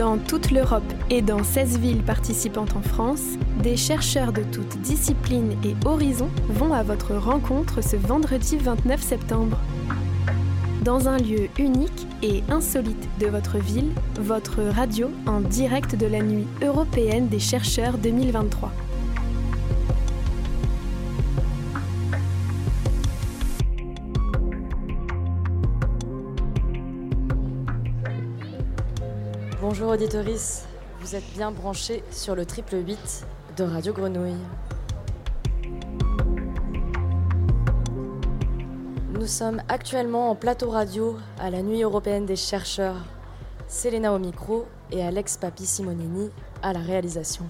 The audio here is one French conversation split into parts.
Dans toute l'Europe et dans 16 villes participantes en France, des chercheurs de toutes disciplines et horizons vont à votre rencontre ce vendredi 29 septembre. Dans un lieu unique et insolite de votre ville, votre radio en direct de la nuit européenne des chercheurs 2023. Bonjour auditoris, vous êtes bien branchés sur le triple 8 de Radio Grenouille. Nous sommes actuellement en plateau radio à la Nuit européenne des chercheurs. Selena au micro et Alex Papi Simonini à la réalisation.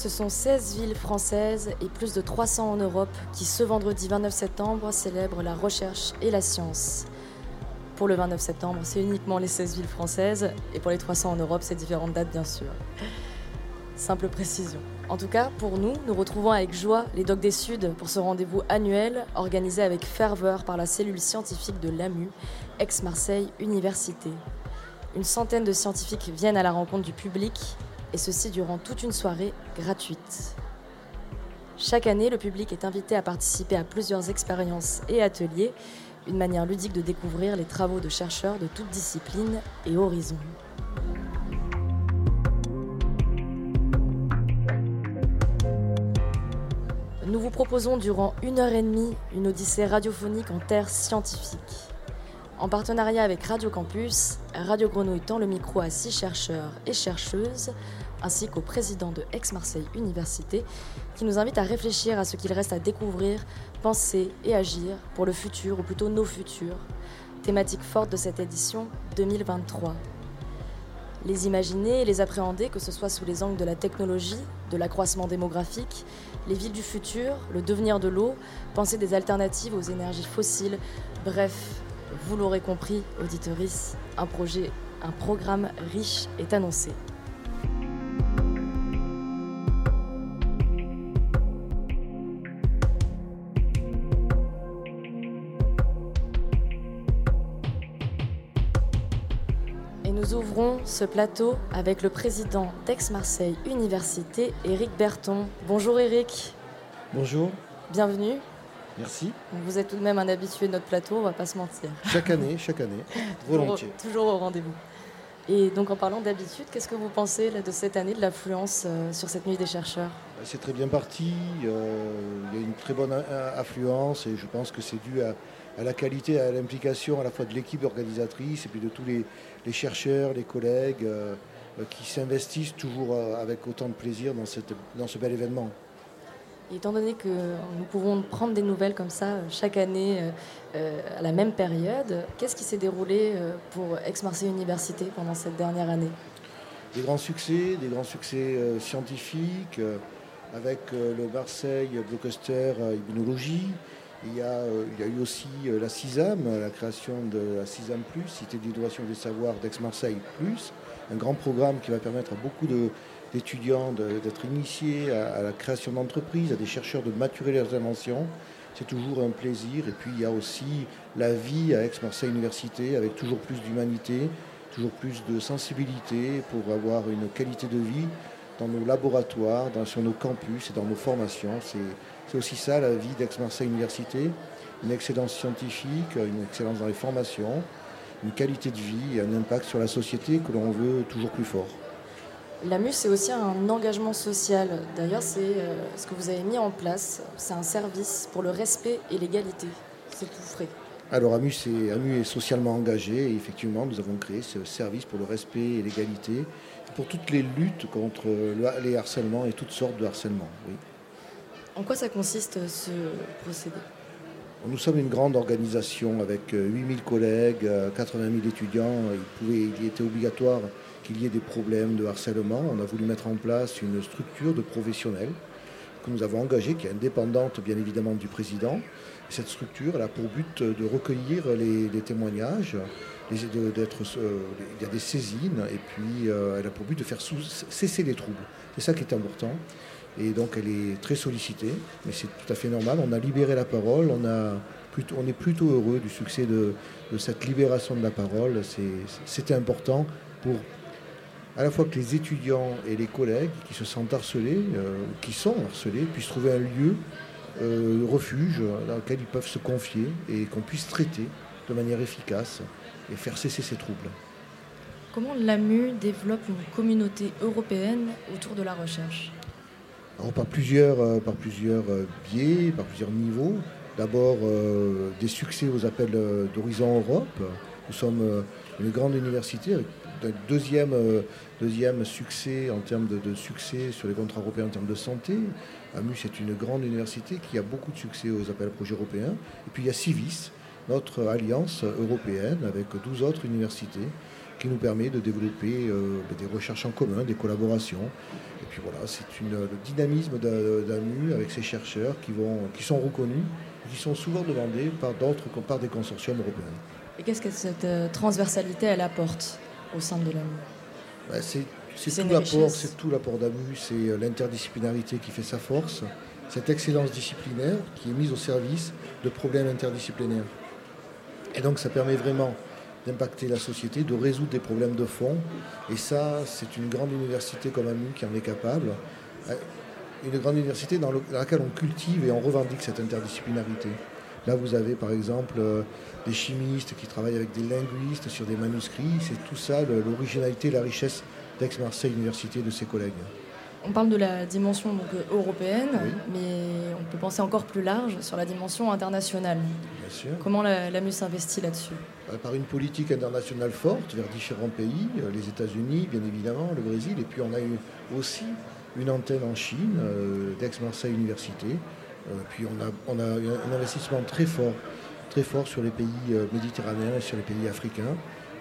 Ce sont 16 villes françaises et plus de 300 en Europe qui, ce vendredi 29 septembre, célèbrent la recherche et la science. Pour le 29 septembre, c'est uniquement les 16 villes françaises et pour les 300 en Europe, c'est différentes dates bien sûr. Simple précision. En tout cas, pour nous, nous retrouvons avec joie les Docs des Suds pour ce rendez-vous annuel organisé avec ferveur par la cellule scientifique de l'AMU, ex-Marseille Université. Une centaine de scientifiques viennent à la rencontre du public et ceci durant toute une soirée gratuite. Chaque année, le public est invité à participer à plusieurs expériences et ateliers, une manière ludique de découvrir les travaux de chercheurs de toutes disciplines et horizons. Nous vous proposons durant une heure et demie une odyssée radiophonique en terre scientifique. En partenariat avec Radio Campus, Radio Grenouille tend le micro à six chercheurs et chercheuses, ainsi qu'au président de Aix-Marseille Université, qui nous invite à réfléchir à ce qu'il reste à découvrir, penser et agir pour le futur, ou plutôt nos futurs. Thématique forte de cette édition 2023. Les imaginer et les appréhender, que ce soit sous les angles de la technologie, de l'accroissement démographique, les villes du futur, le devenir de l'eau, penser des alternatives aux énergies fossiles, bref, vous l'aurez compris, auditoris, un projet, un programme riche est annoncé. Et nous ouvrons ce plateau avec le président d'Aix-Marseille Université, Éric Berton. Bonjour Éric. Bonjour. Bienvenue. Merci. Vous êtes tout de même un habitué de notre plateau, on va pas se mentir. Chaque année, chaque année, volontiers. toujours, toujours au rendez-vous. Et donc en parlant d'habitude, qu'est-ce que vous pensez là, de cette année, de l'affluence euh, sur cette nuit des chercheurs? Bah, C'est très bien parti, euh, il y a une très bonne a- affluence et je pense que c'est dû à, à la qualité, à l'implication à la fois de l'équipe organisatrice et puis de tous les, les chercheurs, les collègues euh, euh, qui s'investissent toujours euh, avec autant de plaisir dans, cette, dans ce bel événement. Étant donné que nous pouvons prendre des nouvelles comme ça euh, chaque année euh, euh, à la même période, qu'est-ce qui s'est déroulé pour Aix-Marseille Université pendant cette dernière année? Des grands succès, des grands succès scientifiques avec le Marseille Blockbuster Immunologie. Il y, a, il y a eu aussi la CISAM, la création de la CISAM Cité d'innovation des savoirs d'Aix-Marseille un grand programme qui va permettre à beaucoup de- d'étudiants d'être initiés à, la création d'entreprises, à des chercheurs de maturer leurs inventions. C'est toujours un plaisir. Et puis il y a aussi la vie à Aix-Marseille Université avec toujours plus d'humanité, toujours plus de sensibilité pour avoir une qualité de vie dans nos laboratoires, sur nos campus et dans nos formations. C'est aussi ça la vie d'Aix-Marseille Université, une excellence scientifique, une excellence dans les formations, une qualité de vie et un impact sur la société que l'on veut toujours plus fort. L'AMU, c'est aussi un engagement social. D'ailleurs, c'est euh, ce que vous avez mis en place. C'est un service pour le respect et l'égalité. C'est tout frais. Alors AMU, c'est- AMU est socialement engagé et effectivement nous avons créé ce service pour le respect et l'égalité, pour toutes les luttes contre le- les harcèlements et toutes sortes de harcèlements. oui. En quoi ça consiste ce procédé? Nous sommes une grande organisation avec euh, 8000 collègues, euh, 80 000 étudiants. Il, pouvait, il était obligatoire qu'il y ait des problèmes de harcèlement. On a voulu mettre en place une structure de professionnels que nous avons engagée, qui est indépendante bien évidemment du président. Cette structure elle a pour but de recueillir les, témoignages, de- euh, il y a des saisines, et puis euh, elle a pour but de faire cesser les troubles. C'est ça qui est important. Et donc elle est très sollicitée, mais c'est tout à fait normal. On a libéré la parole, on a on est plutôt heureux du succès de, cette libération de la parole. C'était important pour à la fois que les étudiants et les collègues qui se sentent harcelés, euh, qui sont harcelés, puissent trouver un lieu, euh, refuge dans lequel ils peuvent se confier et qu'on puisse traiter de manière efficace et faire cesser ces troubles. Comment l'AMU développe une communauté européenne autour de la recherche? Par plusieurs, euh, par plusieurs biais, par plusieurs niveaux. D'abord, des succès aux appels d'Horizon Europe. Nous sommes une grande université avec deuxième, euh, deuxième succès en termes de, succès sur les contrats européens en termes de santé. AMU, c'est une grande université qui a beaucoup de succès aux appels à projets européens. Et puis il y a Civis, notre alliance européenne avec 12 autres universités qui nous permet de développer euh, des recherches en commun, des collaborations. Et puis voilà, c'est le dynamisme d'AMU avec ses chercheurs qui, vont, qui sont reconnus et qui sont souvent demandés par par des consortiums européens. Et qu'est-ce que cette euh, transversalité elle apporte? Au sein de l'AMU bah, C'est tout l'apport, c'est tout l'apport d'AMU, c'est euh, l'interdisciplinarité qui fait sa force, cette excellence disciplinaire qui est mise au service de problèmes interdisciplinaires. Et donc ça permet vraiment d'impacter la société, de résoudre des problèmes de fond. Et ça, c'est une grande université comme AMU qui en est capable. Euh, une grande université dans, laquelle on cultive et on revendique cette interdisciplinarité. Là, vous avez par exemple euh, des chimistes qui travaillent avec des linguistes sur des manuscrits. C'est tout ça, l'originalité, la richesse d'Aix-Marseille Université de ses collègues. On parle de la dimension donc, européenne, mais on peut penser encore plus large sur la dimension internationale. Bien sûr. Comment l'AMU s'investit là-dessus? Euh, Par une politique internationale forte vers différents pays, euh, les États-Unis, bien évidemment, le Brésil, et puis on a eu aussi une antenne en Chine, d'Aix-Marseille Université, euh, puis on a, un investissement très fort, très fort sur les pays euh, méditerranéens et sur les pays africains.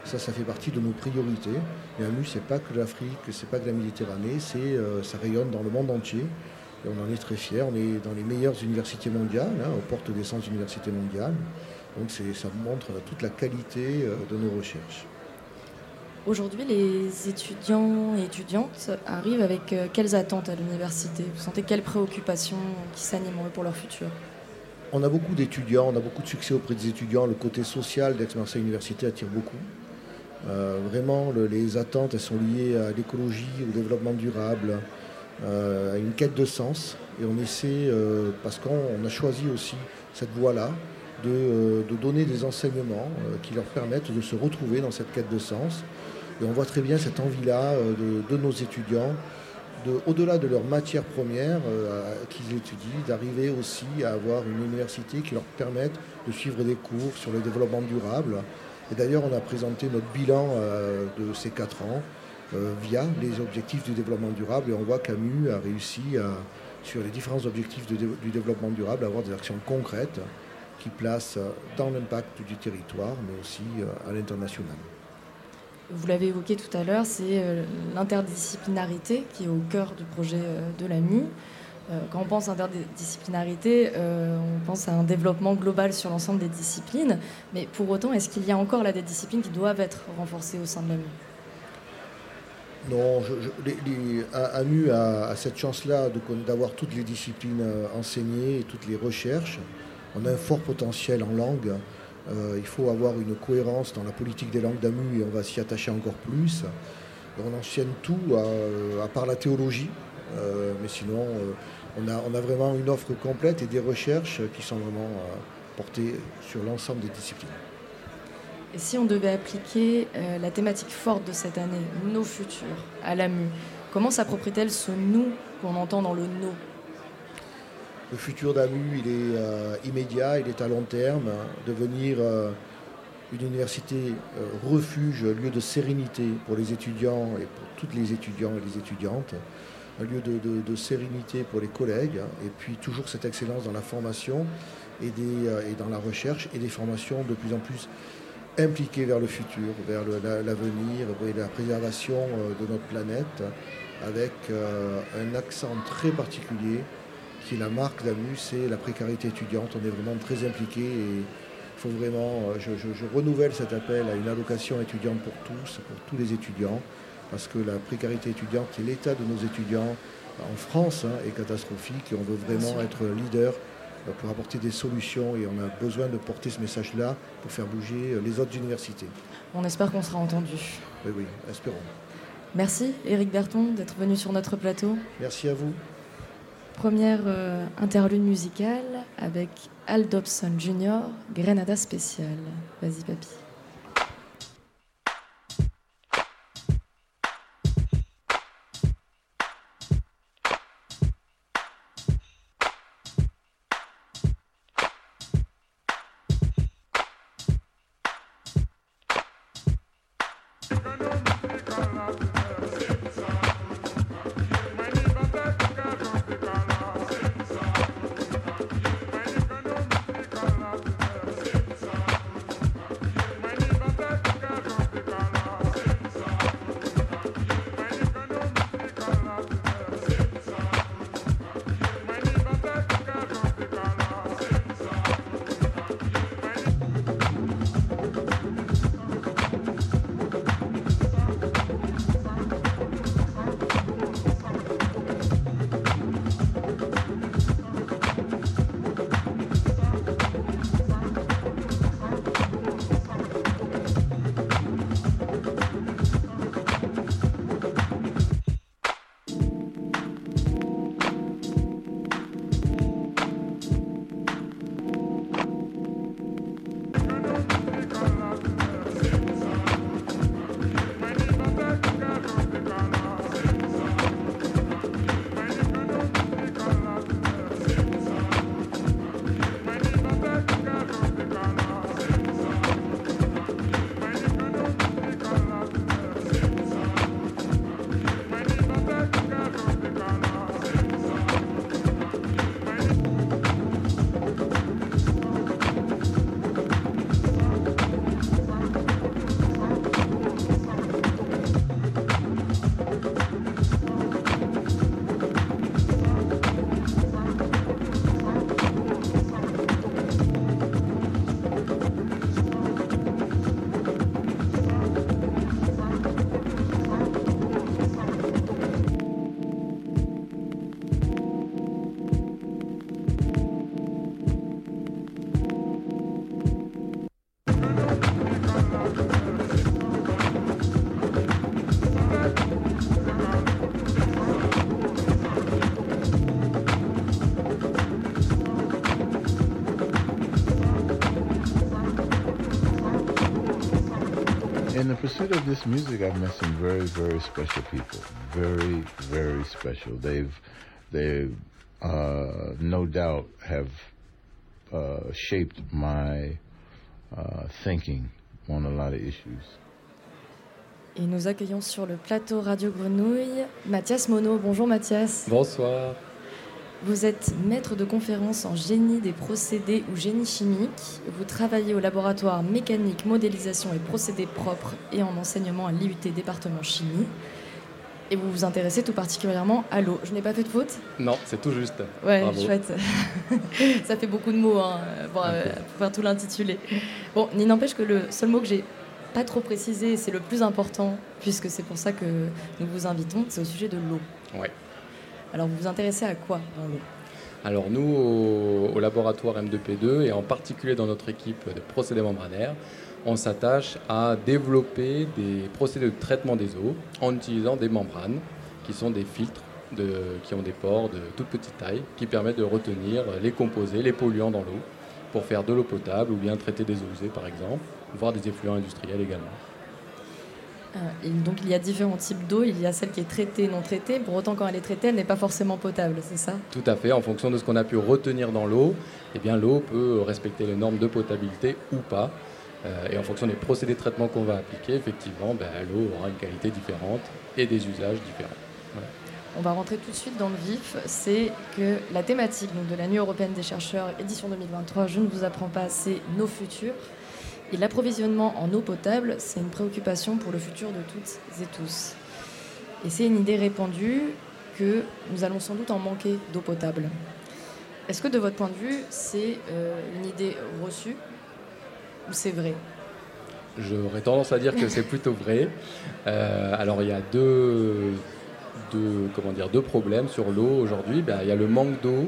Ça, ça fait partie de nos priorités. Mais AMU, c'est pas que l'Afrique, c'est pas que la Méditerranée, euh, ça rayonne dans le monde entier. Et on en est très fiers. On est dans les meilleures universités mondiales, hein, aux portes des 100 universités mondiales. Donc ça montre toute la qualité de nos recherches. Aujourd'hui, les étudiants et étudiantes arrivent avec euh, quelles attentes à l'université? Vous sentez quelles préoccupations qui s'animent pour leur futur? On a beaucoup d'étudiants, on a beaucoup de succès auprès des étudiants. Le côté social d'Aix-Marseille Université attire beaucoup. Euh, vraiment, les attentes, elles sont liées à l'écologie, au développement durable, euh, à une quête de sens. Et on essaie, parce qu'on a choisi aussi cette voie-là, de, donner des enseignements qui leur permettent de se retrouver dans cette quête de sens et on voit très bien cette envie-là euh, de, nos étudiants, au-delà de leur matière première euh, qu'ils étudient, d'arriver aussi à avoir une université qui leur permette de suivre des cours sur le développement durable. Et d'ailleurs, on a présenté notre bilan euh, de ces quatre ans via les objectifs du développement durable et on voit qu'AMU a réussi sur les différents objectifs du développement durable à avoir des actions concrètes qui placent dans l'impact du territoire mais aussi à l'international vous l'avez évoqué tout à l'heure, c'est euh, l'interdisciplinarité qui est au cœur du projet euh, de l'AMU. Euh, quand on pense à interdisciplinarité, on pense à un développement global sur l'ensemble des disciplines. Mais pour autant, est-ce qu'il y a encore là des disciplines qui doivent être renforcées au sein de l'AMU non, AMU a, cette chance-là d'avoir toutes les disciplines enseignées et toutes les recherches. On a un fort potentiel en langue. Euh, il faut avoir une cohérence dans la politique des langues d'AMU et on va s'y attacher encore plus. On enchaîne tout à, part la théologie, euh, mais sinon on a, on, a, vraiment une offre complète et des recherches qui sont vraiment euh, portées sur l'ensemble des disciplines. Et si on devait appliquer la thématique forte de cette année, nos futurs, à l'AMU, comment s'approprie-t-elle ce nous qu'on entend dans le nous? Le futur d'AMU, il est euh, immédiat, il est à long terme. Devenir euh, une université euh, refuge, lieu de sérénité pour les étudiants et pour toutes les étudiants et les étudiantes. Un lieu de, sérénité pour les collègues. Et puis toujours cette excellence dans la formation et, et dans la recherche et des formations de plus en plus impliquées vers le futur, vers l'avenir et la préservation de notre planète avec un accent très particulier qui est la marque d'AMU, c'est la précarité étudiante. On est vraiment très impliqué et il faut vraiment, euh, je, renouvelle cet appel à une allocation étudiante pour tous, pour tous les étudiants, parce que la précarité étudiante et l'état de nos étudiants en France hein, est catastrophique et on veut vraiment être leader pour apporter des solutions et on a besoin de porter ce message-là pour faire bouger les autres universités. On espère qu'on sera entendu. Oui, oui, espérons. Merci Éric Berton d'être venu sur notre plateau. Merci à vous. Première euh, interlude musicale avec Al Dobson Jr., Grenada Spécial. Vas-y papy. Pursuit of this music, I've met some very, very special people. Very, very special. They've, they, uh, no doubt, have uh, shaped my uh, thinking on a lot of issues. Et nous accueillons sur le plateau Radio Grenouille Mathias Monod. Bonjour Mathias. Bonsoir. Vous êtes maître de conférence en génie des procédés ou génie chimique. Vous travaillez au laboratoire mécanique, modélisation et procédés propres et en enseignement à l'IUT département chimie. Et vous vous intéressez tout particulièrement à l'eau. Je n'ai pas fait de faute? Non, c'est tout juste. Ouais, chouette. Ça fait beaucoup de mots hein, pour, euh, pour, faire tout l'intitulé. Bon, il n'empêche que le seul mot que j'ai pas trop précisé, c'est le plus important, puisque c'est pour ça que nous vous invitons, c'est au sujet de l'eau. Ouais. Alors vous vous intéressez à quoi Alors nous, au, laboratoire M2P2 et en particulier dans notre équipe de procédés membranaires, on s'attache à développer des procédés de traitement des eaux en utilisant des membranes qui sont des filtres qui ont des pores de toute petite taille qui permettent de retenir les composés, les polluants dans l'eau pour faire de l'eau potable ou bien traiter des eaux usées par exemple, voire des effluents industriels également. Euh, donc il y a différents types d'eau, il y a celle qui est traitée, non traitée. Pour autant, quand elle est traitée, elle n'est pas forcément potable, c'est ça? Tout à fait. En fonction de ce qu'on a pu retenir dans l'eau, eh bien l'eau peut respecter les normes de potabilité ou pas. Euh, et en fonction des procédés de traitement qu'on va appliquer, effectivement, ben, l'eau aura une qualité différente et des usages différents. On va rentrer tout de suite dans le vif. C'est que la thématique de la Nuit européenne des chercheurs, édition 2023, je ne vous apprends pas, c'est nos futurs. Et l'approvisionnement en eau potable, c'est une préoccupation pour le futur de toutes et tous. Et c'est une idée répandue que nous allons sans doute en manquer d'eau potable. Est-ce que de votre point de vue, c'est euh, une idée reçue ou c'est vrai? J'aurais tendance à dire que c'est plutôt vrai. Euh, alors il y a deux, comment dire, deux problèmes sur l'eau aujourd'hui. Ben, il y a le manque d'eau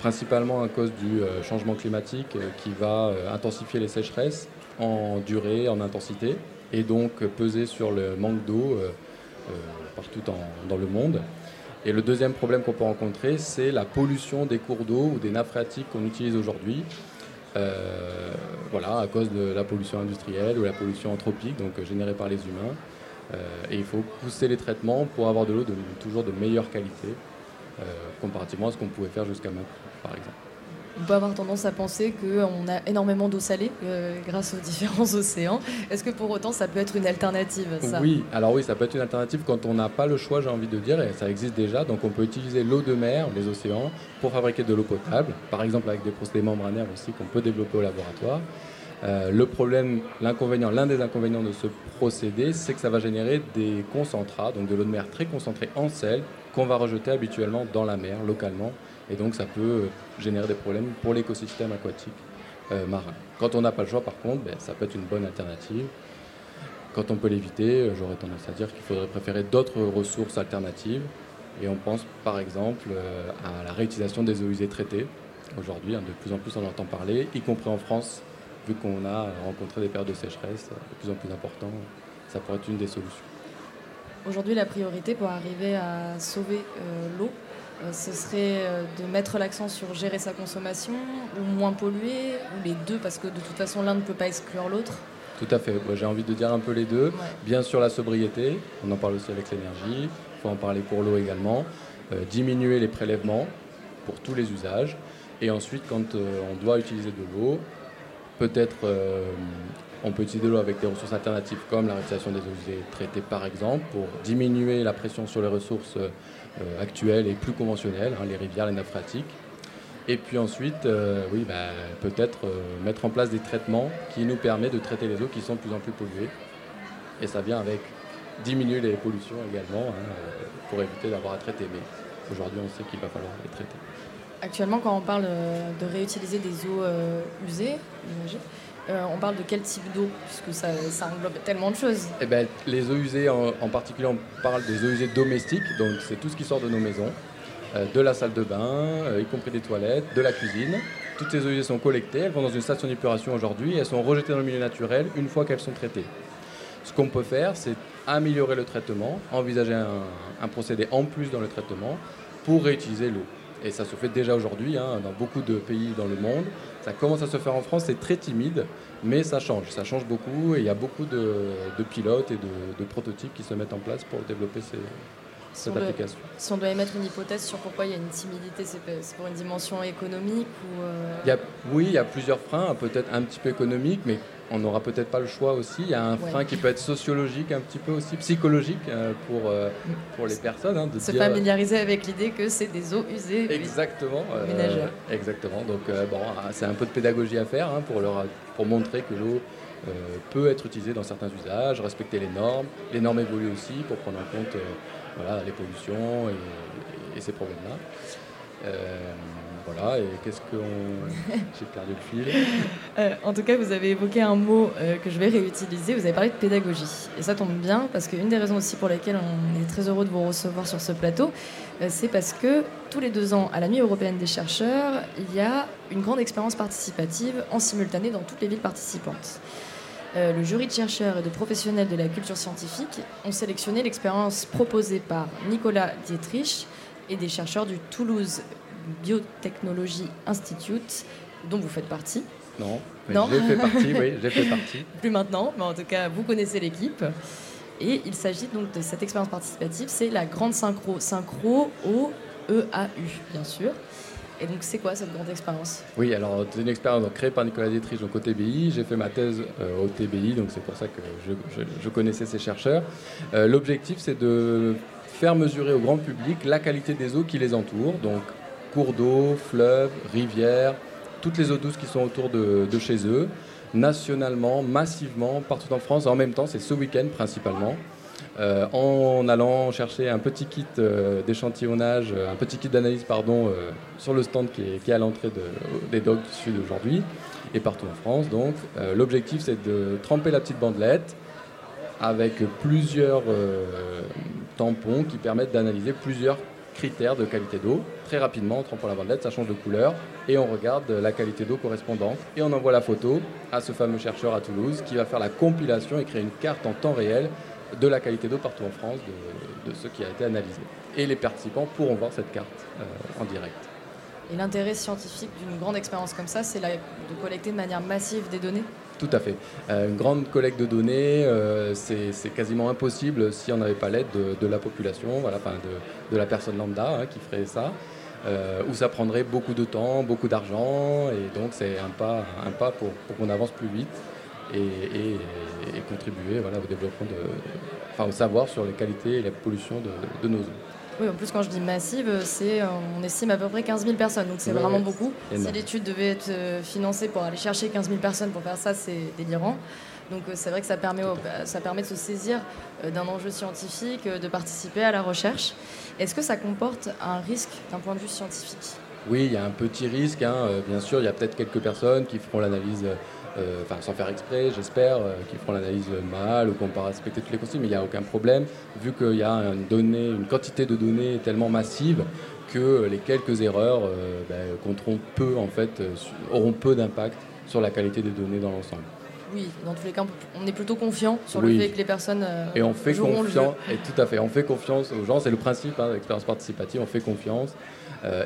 principalement à cause du changement climatique qui va intensifier les sécheresses en durée, en intensité, et donc peser sur le manque d'eau partout dans le monde. Et le deuxième problème qu'on peut rencontrer, c'est la pollution des cours d'eau ou des nappes phréatiques qu'on utilise aujourd'hui. Euh, voilà, à cause de la pollution industrielle ou la pollution anthropique, donc euh, générée par les humains. Euh, et il faut pousser les traitements pour avoir de l'eau toujours de meilleure qualité, comparativement à ce qu'on pouvait faire jusqu'à maintenant, par exemple on peut avoir tendance à penser qu'on a énormément d'eau salée euh, grâce aux différents océans. Est-ce que pour autant ça peut être une alternative ça? Oui, alors oui, ça peut être une alternative quand on n'a pas le choix, j'ai envie de dire, et ça existe déjà. Donc on peut utiliser l'eau de mer, les océans, pour fabriquer de l'eau potable, par exemple avec des procédés membranaires aussi qu'on peut développer au laboratoire. Euh, le problème, l'inconvénient, l'un des inconvénients de ce procédé, c'est que ça va générer des concentrats, donc de l'eau de mer très concentrée en sel, qu'on va rejeter habituellement dans la mer, localement. Et donc ça peut euh, générer des problèmes pour l'écosystème aquatique euh, marin. Quand on n'a pas le choix, par contre, ben, ça peut être une bonne alternative. Quand on peut l'éviter, euh, j'aurais tendance à dire qu'il faudrait préférer d'autres ressources alternatives. Et on pense par exemple à la réutilisation des eaux usées traitées. Aujourd'hui, hein, de plus en plus on entend parler, y compris en France, vu qu'on a rencontré des périodes de sécheresse de plus en plus importantes, ça pourrait être une des solutions. Aujourd'hui, la priorité pour arriver à sauver l'eau, ce serait euh, de mettre l'accent sur gérer sa consommation ou moins polluer, ou les deux, parce que de toute façon l'un ne peut pas exclure l'autre Tout à fait, j'ai envie de dire un peu les deux. Bien sûr la sobriété, on en parle aussi avec l'énergie, il faut en parler pour l'eau également. Euh, diminuer les prélèvements pour tous les usages. Et ensuite, quand on doit utiliser de l'eau, peut-être on peut utiliser de l'eau avec des ressources alternatives comme la réutilisation des eaux usées traitées par exemple pour diminuer la pression sur les ressources euh, actuelles et plus conventionnelles, hein, les rivières, les nappes phréatiques. Et puis ensuite, euh, oui, bah, peut-être euh, mettre en place des traitements qui nous permettent de traiter les eaux qui sont de plus en plus polluées. Et ça vient avec diminuer les pollutions également hein, pour éviter d'avoir à traiter. Mais aujourd'hui, on sait qu'il va falloir les traiter. Actuellement, quand on parle de réutiliser des eaux usées, euh, on parle de quel type d'eau Puisque ça, englobe tellement de choses. Eh ben, les eaux usées, en, particulier, on parle des eaux usées domestiques. Donc, c'est tout ce qui sort de nos maisons, euh, de la salle de bain, euh, y compris des toilettes, de la cuisine. Toutes ces eaux usées sont collectées, elles vont dans une station d'épuration aujourd'hui elles sont rejetées dans le milieu naturel une fois qu'elles sont traitées. Ce qu'on peut faire, c'est améliorer le traitement, envisager un procédé en plus dans le traitement pour réutiliser l'eau. Et ça se fait déjà aujourd'hui hein, dans beaucoup de pays dans le monde. Ça commence à se faire en France, c'est très timide, mais ça change. Ça change beaucoup et il y a beaucoup de, pilotes et de, prototypes qui se mettent en place pour développer ces, cette application. si on doit émettre une hypothèse sur pourquoi il y a une timidité, c'est pour une dimension économique ou euh Oui, il y a plusieurs freins, peut-être un petit peu économiques, mais on n'aura peut-être pas le choix aussi. Il y a un frein qui peut être sociologique, un petit peu aussi psychologique euh, pour, euh, pour les personnes. Hein, de se familiariser avec l'idée que c'est des eaux usées exactement, euh, Exactement. Donc bon, ah, c'est un peu de pédagogie à faire hein, pour, leur, pour montrer que l'eau peut être utilisée dans certains usages, respecter les normes. Les normes évoluent aussi pour prendre en compte voilà, les pollutions et, et ces problèmes-là. Voilà, et qu'est-ce qu'on. J'ai perdu le fil. Euh, en tout cas, vous avez évoqué un mot euh, que je vais réutiliser. Vous avez parlé de pédagogie. Et ça tombe bien, parce qu'une des raisons aussi pour lesquelles on est très heureux de vous recevoir sur ce plateau, euh, c'est parce que tous les deux ans, à la Nuit européenne des chercheurs, il y a une grande expérience participative en simultané dans toutes les villes participantes. Le jury de chercheurs et de professionnels de la culture scientifique ont sélectionné l'expérience proposée par Nicolas Dietrich et des chercheurs du Toulouse Biotechnology Institute, dont vous faites partie. Non, non j'ai fait partie, oui, j'ai fait partie. Plus maintenant, mais en tout cas, vous connaissez l'équipe. Et il s'agit donc de cette expérience participative, c'est la grande synchro, synchro au EAU, bien sûr. Et donc, c'est quoi cette grande expérience? Oui, alors c'est une expérience créée par Nicolas Dietrich donc, au TBI. J'ai fait ma thèse euh, au TBI, donc c'est pour ça que je, connaissais ces chercheurs. Euh, l'objectif, c'est de faire mesurer au grand public la qualité des eaux qui les entourent, donc cours d'eau, fleuves, rivières, toutes les eaux douces qui sont autour de, chez eux, nationalement, massivement, partout en France. En même temps, c'est ce week-end principalement. Euh, en allant chercher un petit kit euh, d'échantillonnage, un petit kit d'analyse pardon, euh, sur le stand qui est, à l'entrée des docks du sud aujourd'hui et partout en France. Donc, l'objectif c'est de tremper la petite bandelette avec plusieurs tampons qui permettent d'analyser plusieurs critères de qualité d'eau. Très rapidement, en trempant la bandelette, ça change de couleur et on regarde la qualité d'eau correspondante. Et on envoie la photo à ce fameux chercheur à Toulouse qui va faire la compilation et créer une carte en temps réel de la qualité d'eau partout en France, de, ce qui a été analysé. Et les participants pourront voir cette carte euh, en direct. Et l'intérêt scientifique d'une grande expérience comme ça, c'est de collecter de manière massive des données? Tout à fait. Euh, une grande collecte de données, euh, c'est quasiment impossible si on n'avait pas l'aide de, la population, voilà, enfin de, la personne lambda hein, qui ferait ça. Euh, où ça prendrait beaucoup de temps, beaucoup d'argent, et donc c'est un pas, un pas pour, qu'on avance plus vite et, contribuer voilà, au développement de, enfin au savoir sur les qualités et la pollution de nos eaux. Oui, en plus, quand je dis massive, c'est, on estime à peu près 15 000 personnes, donc c'est vraiment beaucoup. Si l'étude devait être euh, financée pour aller chercher 15 000 personnes pour faire ça, c'est délirant. Donc euh, c'est vrai que ça permet, bah, ça permet de se saisir euh, d'un enjeu scientifique, de participer à la recherche. Est-ce que ça comporte un risque d'un point de vue scientifique? Oui, il y a un petit risque. Hein. Bien sûr, il y a peut-être quelques personnes qui feront l'analyse enfin sans faire exprès, j'espère, euh, qu'ils feront l'analyse mal ou qu'on pas respecter toutes les consignes, mais il n'y a aucun problème, vu qu'il y a une, donnée, une quantité de données tellement massive que les quelques erreurs euh, ben, compteront peu, en fait, auront peu d'impact sur la qualité des données dans l'ensemble. Oui, dans tous les cas, on est plutôt confiant sur le fait que les personnes et on fait confiance et tout à fait, on fait confiance aux gens. C'est le principe hein, de l'expérience participative. On fait confiance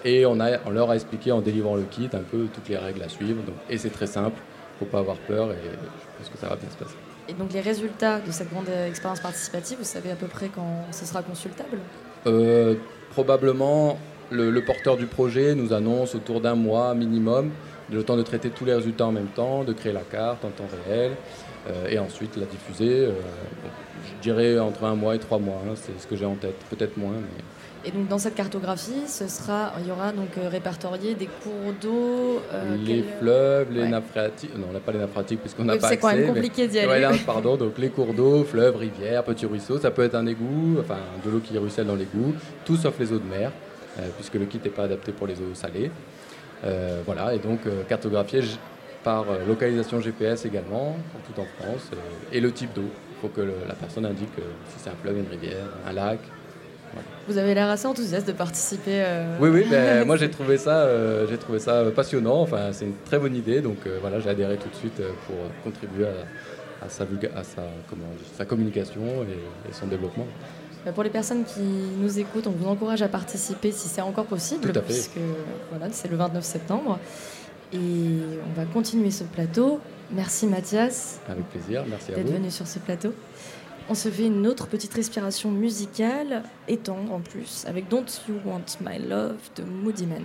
et on, a, on leur a expliqué en délivrant le kit un peu toutes les règles à suivre. Donc, et c'est très simple faut pas avoir peur et je pense que ça va bien se passer. Et donc les résultats de cette grande expérience participative, vous savez à peu près quand ce sera consultable? Euh, Probablement, le, porteur du projet nous annonce autour d'un mois minimum, le temps de traiter tous les résultats en même temps, de créer la carte en temps réel euh, et ensuite la diffuser. Euh, je dirais entre un mois et trois mois, hein, c'est ce que j'ai en tête, peut-être moins. Mais... Et donc dans cette cartographie, ce sera, il y aura donc euh, répertorié des cours d'eau. Euh, les fleuves, les nappes phréatiques. Non, on n'a pas les nappes phréatiques puisqu'on n'a pas accès. C'est quand même compliqué d'y aller. pardon. Donc les cours d'eau, fleuves, rivières, petits ruisseaux. Ça peut être un égout, enfin de l'eau qui ruisselle dans l'égout, tout sauf les eaux de mer, euh, puisque le kit n'est pas adapté pour les eaux salées. voilà, et donc cartographié par localisation GPS également, tout en France, et le type d'eau. Faut que la personne indique si c'est un fleuve, une rivière, un lac, vous avez l'air assez enthousiaste de participer. Euh, oui, oui, ben, moi j'ai trouvé ça, euh, j'ai trouvé ça passionnant. Enfin, c'est une très bonne idée, donc euh, voilà, j'ai adhéré tout de suite pour contribuer à, sa, à sa, comment, sa communication et, son développement. Ben, pour les personnes qui nous écoutent, on vous encourage à participer si c'est encore possible, puisque voilà, c'est le 29 septembre. Et on va continuer ce plateau. Merci Mathias. Avec plaisir, merci à vous. D'être venu sur ce plateau. On se fait une autre petite respiration musicale, étendre en plus, avec Don't You Want My Love de Moody Man.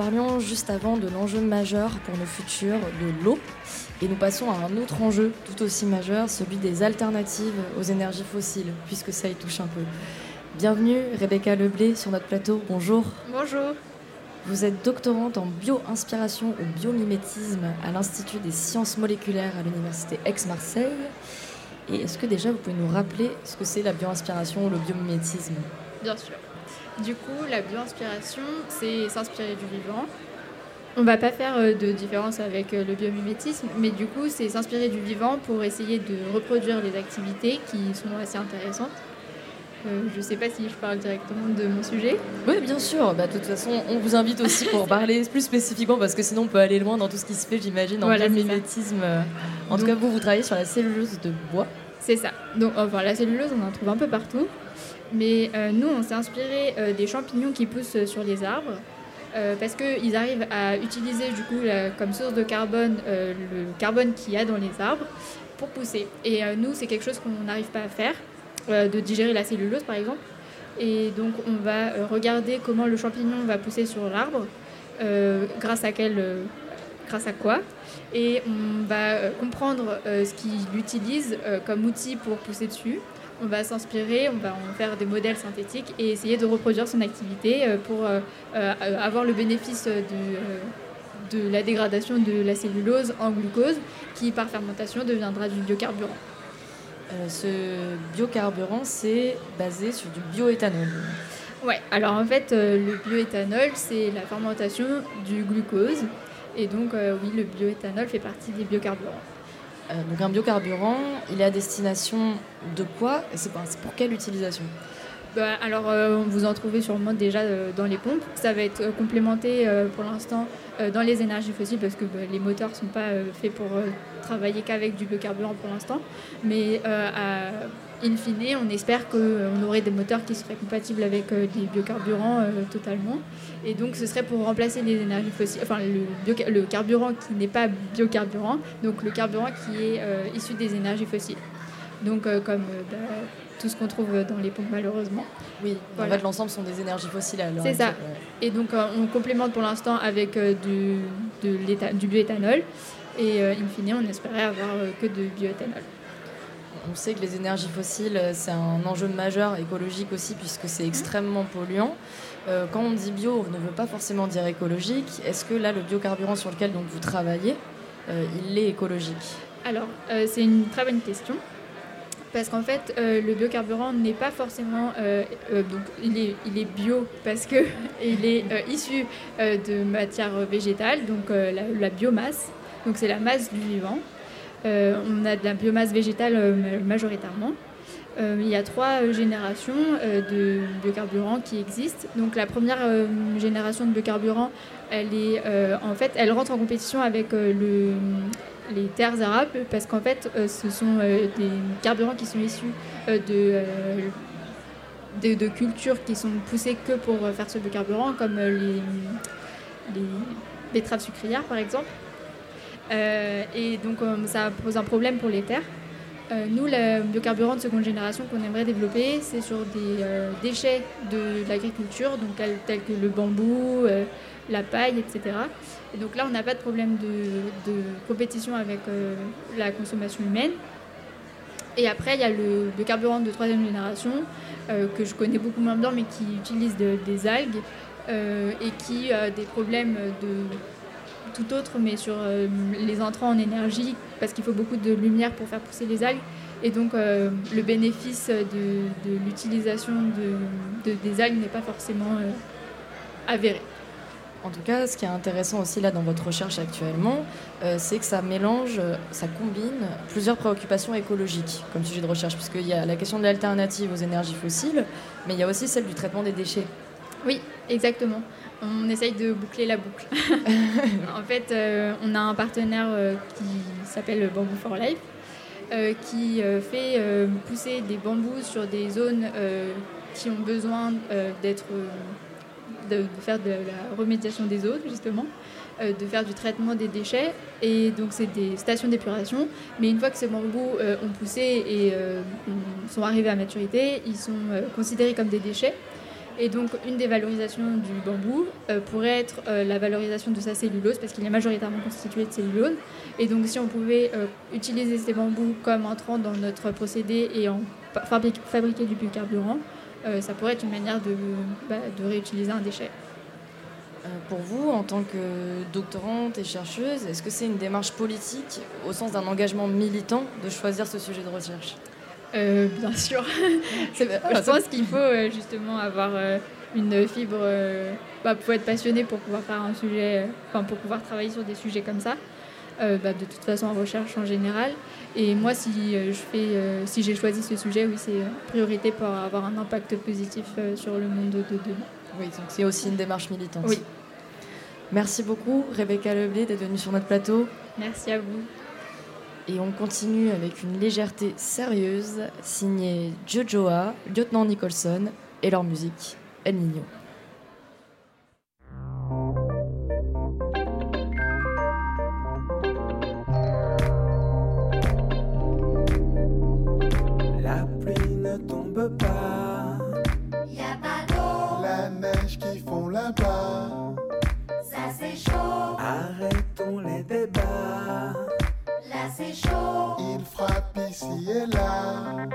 Parlions juste avant de l'enjeu majeur pour nos futurs, de l'eau. Et nous passons à un autre enjeu tout aussi majeur, celui des alternatives aux énergies fossiles, puisque ça y touche un peu. Bienvenue Rebecca Leblé sur notre plateau. Bonjour. Bonjour. Vous êtes doctorante en bio-inspiration ou biomimétisme à l'Institut des sciences moléculaires à l'Université Aix-Marseille. Et est-ce que déjà vous pouvez nous rappeler ce que c'est la bio-inspiration ou le biomimétisme? Bien sûr. Du coup, la bio-inspiration, c'est s'inspirer du vivant. On ne va pas faire euh, de différence avec euh, le biomimétisme, mais du coup, c'est s'inspirer du vivant pour essayer de reproduire les activités qui sont assez intéressantes. Euh, je ne sais pas si je parle directement de mon sujet. Oui, bien sûr. Bah, de toute façon, on vous invite aussi pour parler plus spécifiquement, parce que sinon on peut aller loin dans tout ce qui se fait, j'imagine, en Voilà, c'est biomimétisme. En tout cas, vous, vous travaillez sur la cellulose de bois. C'est ça. Donc, enfin, la cellulose, on en trouve un peu partout. Mais euh, nous, on s'est inspiré euh, des champignons qui poussent euh, sur les arbres. parce qu'ils arrivent à utiliser du coup comme source de carbone le carbone qu'il y a dans les arbres pour pousser. Et nous, c'est quelque chose qu'on n'arrive pas à faire, de digérer la cellulose par exemple. Et donc on va regarder comment le champignon va pousser sur l'arbre, grâce à grâce à quoi. Et on va comprendre ce qu'il utilise comme outil pour pousser dessus. On va s'inspirer, on va en faire des modèles synthétiques et essayer de reproduire son activité euh, pour euh, euh, avoir le bénéfice de, de la dégradation de la cellulose en glucose qui par fermentation deviendra du biocarburant. Euh, ce biocarburant, c'est basé sur du bioéthanol. Ouais, alors en fait, le bioéthanol, c'est la fermentation du glucose. Et donc, oui, le bioéthanol fait partie des biocarburants. Euh, donc un biocarburant, il est à destination de quoi c'est pour quelle utilisation Bah, alors, euh, vous en trouvez sûrement déjà euh, dans les pompes. Ça va être complémenté pour l'instant dans les énergies fossiles parce que bah, les moteurs ne sont pas faits pour travailler qu'avec du biocarburant pour l'instant. Mais à- in fine, on espère qu'on aurait des moteurs qui seraient compatibles avec euh, des biocarburants euh, totalement. Et donc, ce serait pour remplacer les énergies fossiles, enfin le, carburant qui n'est pas biocarburant, donc le carburant qui est euh, issu des énergies fossiles. Donc, euh, comme euh, bah, tout ce qu'on trouve dans les pompes, malheureusement. Oui, Voilà. en fait, l'ensemble sont des énergies fossiles à l'heure C'est ça. ouais. Et donc, euh, on complémente pour l'instant avec euh, du, de du bioéthanol. Et euh, in fine, on espérait avoir euh, que de bioéthanol. On sait que les énergies fossiles, euh, c'est un enjeu majeur écologique aussi, puisque c'est extrêmement polluant. Euh, quand on dit bio, on ne veut pas forcément dire écologique. Est-ce que là, le biocarburant sur lequel donc, vous travaillez, euh, il est écologique? Alors, euh, c'est une très bonne question. Parce qu'en fait, le biocarburant n'est pas forcément. donc, il est, il est bio parce que il est issu de matière végétale, donc la, la biomasse. Donc, c'est la masse du vivant. Euh, on a de la biomasse végétale euh, ma- majoritairement. Euh, il y a trois générations de biocarburants qui existent. Donc, la première génération de biocarburants, elle rentre en compétition avec le les terres arables parce qu'en fait ce sont des carburants qui sont issus de, cultures qui sont poussées que pour faire ce biocarburant comme les, les betteraves sucrières par exemple et donc euh, ça pose un problème pour les terres Euh, nous, le biocarburant de seconde génération qu'on aimerait développer, c'est sur des euh, déchets de l'agriculture, tels, que le bambou, euh, la paille, etc. Et donc là, on n'a pas de problème de, compétition avec euh, la consommation humaine. Et après, il y a le biocarburant de troisième génération, euh, que je connais beaucoup moins bien, mais qui utilise de- des algues euh, et qui a des problèmes de tout autre, mais sur euh, les entrants en énergie, parce qu'il faut beaucoup de lumière pour faire pousser les algues. Et donc, euh, le bénéfice de, de l'utilisation de, de- des algues n'est pas forcément euh, avéré. En tout cas, ce qui est intéressant aussi là dans votre recherche actuellement, euh, c'est que ça mélange, ça combine plusieurs préoccupations écologiques comme sujet de recherche, puisqu'il y a la question de l'alternative aux énergies fossiles, mais il y a aussi celle du traitement des déchets. Oui, exactement. On essaye de boucler la boucle. en fait, euh, on a un partenaire euh, qui s'appelle Bamboo for Life, euh, qui fait pousser des bambous sur des zones qui ont besoin d'être, de, de faire de la remédiation des eaux, justement, de faire du traitement des déchets. Et donc, c'est des stations d'épuration. Mais une fois que ces bambous ont poussé et ont- sont arrivés à maturité, ils sont considérés comme des déchets. Et donc, une des valorisations du bambou euh, pourrait être euh, la valorisation de sa cellulose, parce qu'il est majoritairement constitué de cellulose. Et donc, si on pouvait euh, utiliser ces bambous comme entrant dans notre procédé et en fabriquer du biocarburant, ça pourrait être une manière de, bah, de réutiliser un déchet. Pour vous, en tant que doctorante et chercheuse, est-ce que c'est une démarche politique, au sens d'un engagement militant, de choisir ce sujet de recherche? Euh, bien sûr. je pense qu'il faut euh, justement avoir euh, une fibre bah, pour être passionné pour pouvoir faire un sujet, enfin pour pouvoir travailler sur des sujets comme ça. Bah, de toute façon en recherche en général. Et moi, si je fais, si j'ai choisi ce sujet, oui, c'est priorité pour avoir un impact positif sur le monde de demain. Oui, donc c'est aussi une démarche militante. Oui. Merci beaucoup, Rebecca Leblé, d'être venue sur notre plateau. Merci à vous. Et on continue avec une légèreté sérieuse, signée Jojoa, Lieutenant Nicholson et leur musique El Niño. C'est chaud. Il frappe ici et là.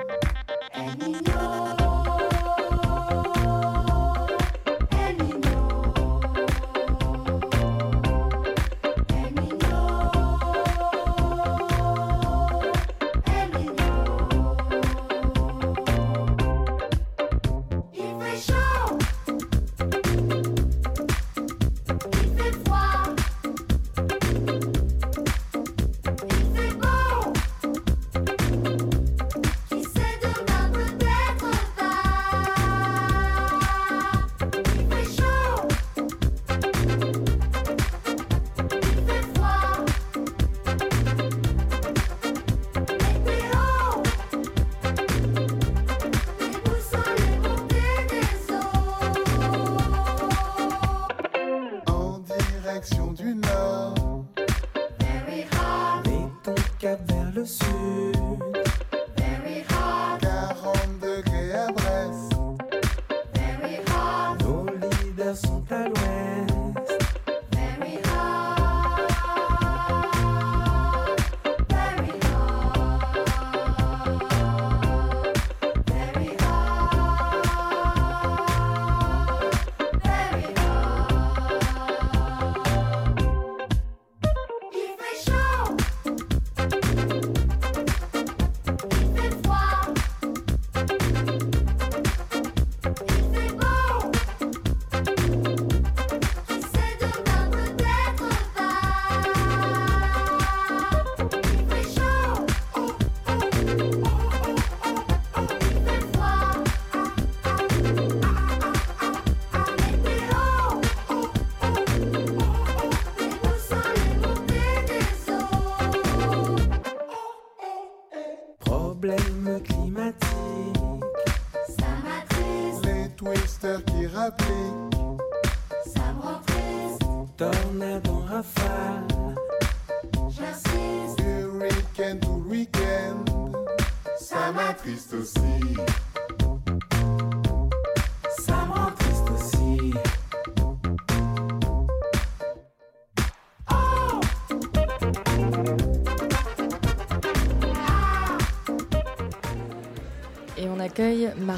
El Niño.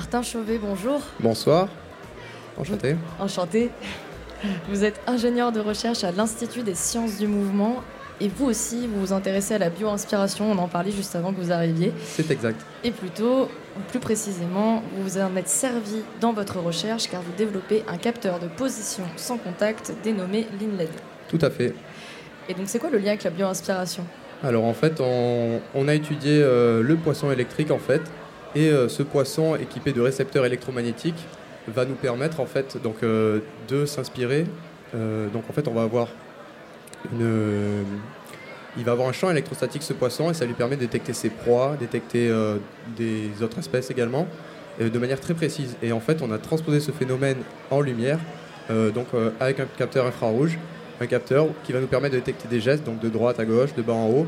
Martin Chauvet, bonjour. Bonsoir. Enchanté. Enchanté. Vous êtes ingénieur de recherche à l'Institut des sciences du mouvement et vous aussi, vous vous intéressez à la bio-inspiration, on en parlait juste avant que vous arriviez. C'est exact. Et plutôt, plus précisément, vous vous en êtes servi dans votre recherche car vous développez un capteur de position sans contact dénommé l'INLED. Tout à fait. Et donc c'est quoi le lien avec la bio-inspiration? Alors en fait, on, a étudié euh, le poisson électrique en fait, et euh, ce poisson équipé de récepteurs électromagnétiques va nous permettre en fait donc euh, de s'inspirer. Euh, donc en fait on va avoir une, il va avoir un champ électrostatique ce poisson et ça lui permet de détecter ses proies, détecter des autres espèces également de manière très précise. Et en fait on a transposé ce phénomène en lumière donc avec un capteur infrarouge, un capteur qui va nous permettre de détecter des gestes donc de droite à gauche, de bas en haut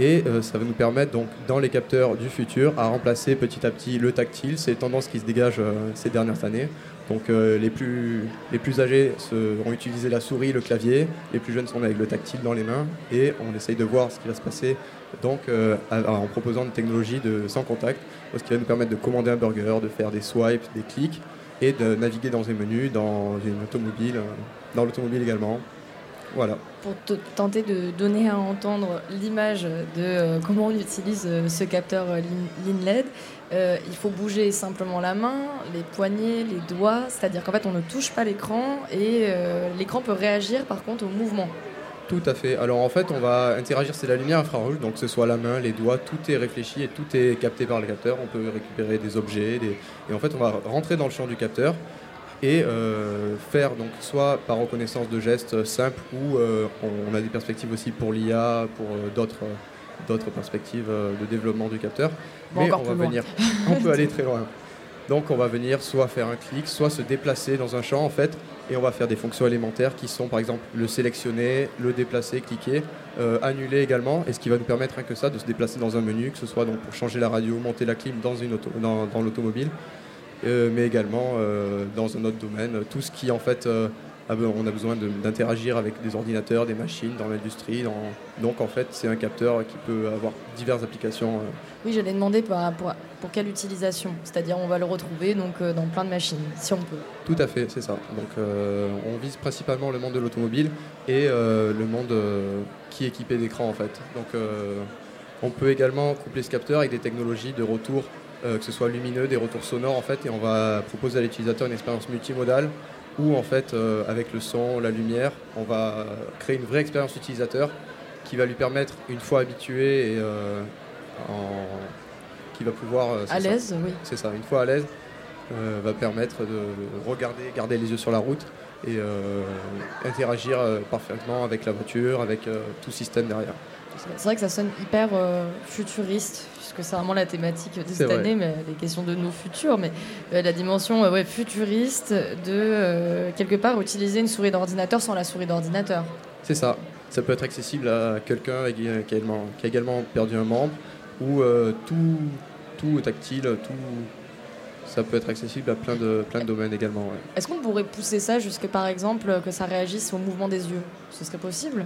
et euh, ça va nous permettre donc dans les capteurs du futur à remplacer petit à petit le tactile. C'est une tendance qui se dégage euh, ces dernières années. Donc euh, les, plus, les plus âgés ont utilisé la souris, le clavier, les plus jeunes sont avec le tactile dans les mains et on essaye de voir ce qui va se passer donc, en proposant une technologie sans contact, ce qui va nous permettre de commander un burger, de faire des swipes, des clics et de naviguer dans un menus, dans une automobile, dans l'automobile également. Voilà. Pour tenter de donner à entendre l'image de euh, comment on utilise euh, ce capteur LinLED, il faut bouger simplement la main, les poignets, les doigts, c'est-à-dire qu'en fait on ne touche pas l'écran et l'écran peut réagir par contre au mouvement. Tout à fait. Alors en fait, on va interagir, c'est la lumière infrarouge, donc que ce soit la main, les doigts, tout est réfléchi et tout est capté par le capteur. On peut récupérer des objets, et en fait, on va rentrer dans le champ du capteur et euh, faire donc soit par reconnaissance de gestes simples ou euh, on, a des perspectives aussi pour l'IA, pour euh, d'autres d'autres perspectives de développement du capteur. Mais on va venir, on peut aller très loin. Donc on va venir soit faire un clic, soit se déplacer dans un champ en fait, et on va faire des fonctions élémentaires qui sont par exemple le sélectionner, le déplacer, cliquer, annuler également, et ce qui va nous permettre rien que ça de se déplacer dans un menu, que ce soit donc pour changer la radio, monter la clim dans, une dans l'automobile, mais également euh, dans un autre domaine, tout ce qui en fait euh, on a besoin d'interagir avec des ordinateurs, des machines dans l'industrie. Donc en fait, c'est un capteur qui peut avoir diverses applications. Oui, j'allais demander pour, pour, pour, quelle utilisation C'est-à-dire, on va le retrouver donc dans plein de machines, si on peut. Tout à fait, c'est ça. Donc on vise principalement le monde de l'automobile et le monde qui est équipé d'écrans en fait. Donc on peut également coupler ce capteur avec des technologies de retour euh, que ce soit lumineux, des retours sonores en fait, et on va proposer à l'utilisateur une expérience multimodale où en fait, euh, avec le son, la lumière, on va créer une vraie expérience utilisateur qui va lui permettre, une fois habitué et euh, qui va pouvoir à l'aise, oui. C'est ça, une fois à l'aise, va permettre de regarder, garder les yeux sur la route et interagir parfaitement avec la voiture, avec tout système derrière. C'est vrai que ça sonne hyper futuriste que c'est vraiment la thématique de cette année, mais les questions de nos futurs, mais euh, la dimension euh, ouais, futuriste de euh, quelque part utiliser une souris d'ordinateur sans la souris d'ordinateur. C'est ça. Ça peut être accessible à quelqu'un qui, a également perdu un membre, ou tout, tout tactile, tout, ça peut être accessible à plein de, plein de domaines également. Est-ce qu'on pourrait pousser ça jusque par exemple que ça réagisse au mouvement des yeux? Ce serait possible?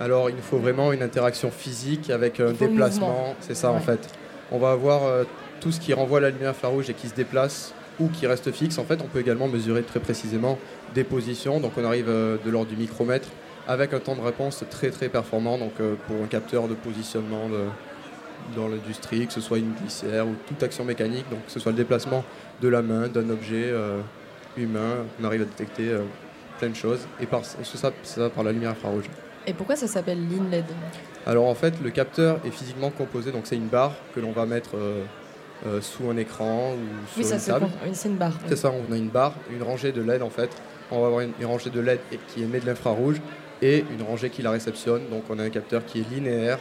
Alors il faut vraiment une interaction physique avec un déplacement, c'est ça en fait. On va avoir euh, tout ce qui renvoie la lumière infrarouge et qui se déplace ou qui reste fixe. En fait, on peut également mesurer très précisément des positions. Donc on arrive euh, de l'ordre du micromètre avec un temps de réponse très très performant. Donc euh, pour un capteur de positionnement dans l'industrie, que ce soit une glissière ou toute action mécanique, donc que ce soit le déplacement de la main, d'un objet humain, on arrive à détecter plein de choses. Et par, ça, ça par la lumière infrarouge. Et pourquoi ça s'appelle l'InLED Alors en fait, le capteur est physiquement composé, donc c'est une barre que l'on va mettre euh, euh, sous un écran ou sur oui, une table. Oui, c'est une barre. C'est ça, on a une barre, une rangée de LED en fait. On va avoir une, rangée de LED qui émet de l'infrarouge et une rangée qui la réceptionne. Donc on a un capteur qui est linéaire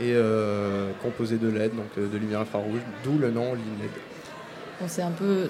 et euh, composé de LED, donc de lumière infrarouge, d'où le nom l'InLED c'est un peu,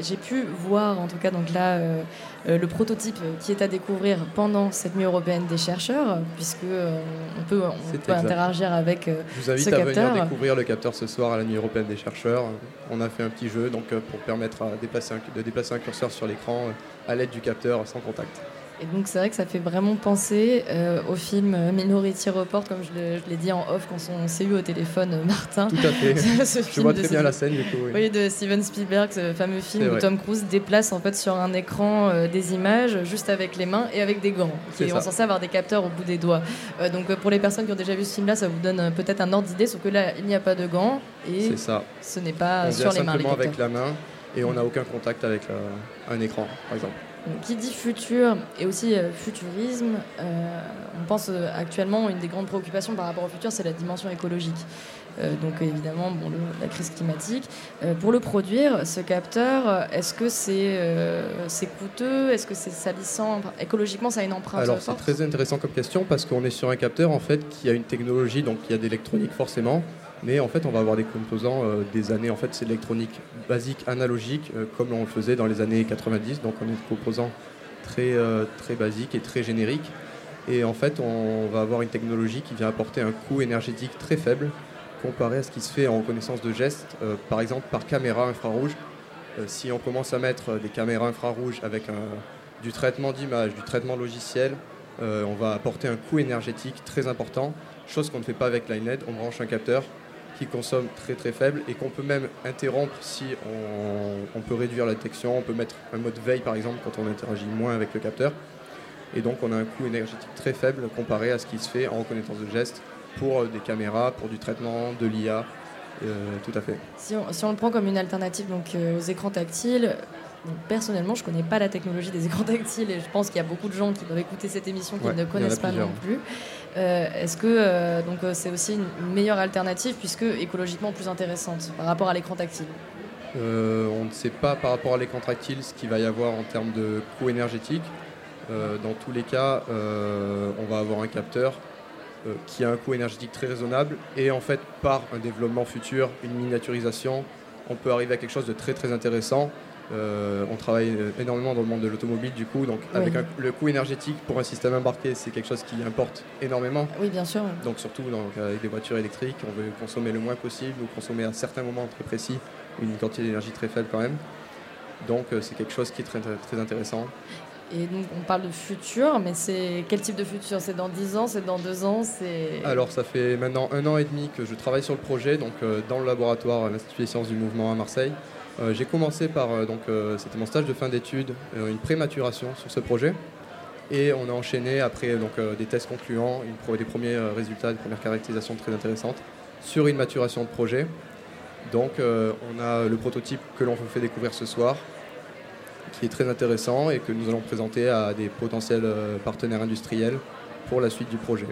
j'ai pu voir en tout cas donc là euh, euh, le prototype qui est à découvrir pendant cette nuit européenne des chercheurs, puisque euh, on peut, on peut interagir avec Je vous invite à venir découvrir le capteur ce soir à la nuit européenne des chercheurs. On a fait un petit jeu donc pour permettre à déplacer de déplacer un curseur sur l'écran à l'aide du capteur sans contact. Et donc c'est vrai que ça fait vraiment penser euh, au film Minority Report, comme je l'ai dit en off quand on s'est eu au téléphone, euh, Martin. Tout à fait. je vois très bien la scène du coup. Oui. de Steven Spielberg, ce fameux film où Tom Cruise déplace en fait sur un écran euh, des images juste avec les mains et avec des gants. Qui on censé avoir des capteurs au bout des doigts. donc pour les personnes qui ont déjà vu ce film-là, ça vous donne peut-être un ordre d'idée, sauf que là il n'y a pas de gants et ça. ce n'est pas sur les mains. Simplement avec la main et on n'a aucun contact avec un écran, par exemple qui dit futur et aussi euh, futurisme, euh, on pense euh, actuellement une des grandes préoccupations par rapport au futur, c'est la dimension écologique. donc évidemment, bon, la crise climatique. pour le produire, ce capteur, est-ce que c'est c'est coûteux? Est-ce que c'est salissant? Écologiquement, ça a une empreinte Alors c'est très intéressant comme question parce qu'on est sur un capteur en fait qui a une technologie, donc il y a d'électronique forcément, mais en fait, on va avoir des composants euh, des années. En fait, c'est l'électronique basique, analogique, euh, comme on le faisait dans les années 90. Donc, on a des composants très, euh, très basiques et très génériques. Et en fait, on va avoir une technologie qui vient apporter un coût énergétique très faible comparé à ce qui se fait en reconnaissance de gestes, par exemple par caméra infrarouge, si on commence à mettre des caméras infrarouges avec du traitement d'image, du traitement logiciel, on va apporter un coût énergétique très important, chose qu'on ne fait pas avec LineLED. On branche un capteur qui consomme très très faible et qu'on peut même interrompre si on, peut réduire la détection, on peut mettre un mode veille par exemple quand on interagit moins avec le capteur. Et donc on a un coût énergétique très faible comparé à ce qui se fait en reconnaissance de gestes pour des caméras, pour du traitement, de l'IA, euh, tout à fait. Si on, le prend comme une alternative donc, euh, aux écrans tactiles, personnellement, je ne connais pas la technologie des écrans tactiles et je pense qu'il y a beaucoup de gens qui doivent écouter cette émission qui ne connaissent pas non plus. Euh, est-ce que euh, donc euh, c'est aussi une meilleure alternative puisque écologiquement plus intéressante par rapport à l'écran tactile On ne sait pas par rapport à l'écran tactile ce qu'il va y avoir en termes de coût énergétique. dans tous les cas, on va avoir un capteur qui a un coût énergétique très raisonnable et en fait par un développement futur, une miniaturisation, on peut arriver à quelque chose de très très intéressant euh, on travaille énormément dans le monde de l'automobile, du coup, donc avec le coût énergétique pour un système embarqué, c'est quelque chose qui importe énormément. Oui, bien sûr. Donc surtout donc, avec des voitures électriques, on veut consommer le moins possible ou consommer à certains moments très précis une quantité d'énergie très faible quand même. Donc euh, c'est quelque chose qui est très, très intéressant. Et donc on parle de futur, mais c'est quel type de futur? C'est dans 10 ans, c'est dans 2 ans c'est... Alors ça fait maintenant un an et demi que je travaille sur le projet, donc euh, dans le laboratoire à l'Institut des sciences du mouvement à Marseille. Euh, j'ai commencé par, euh, donc, euh, c'était mon stage de fin d'études, une prématuration sur ce projet. Et on a enchaîné après donc, des tests concluants, des premiers résultats, des premières caractérisations très intéressantes sur une maturation de projet. Donc on a le prototype que l'on vous fait découvrir ce soir, qui est très intéressant et que nous allons présenter à des potentiels partenaires industriels pour la suite du projet.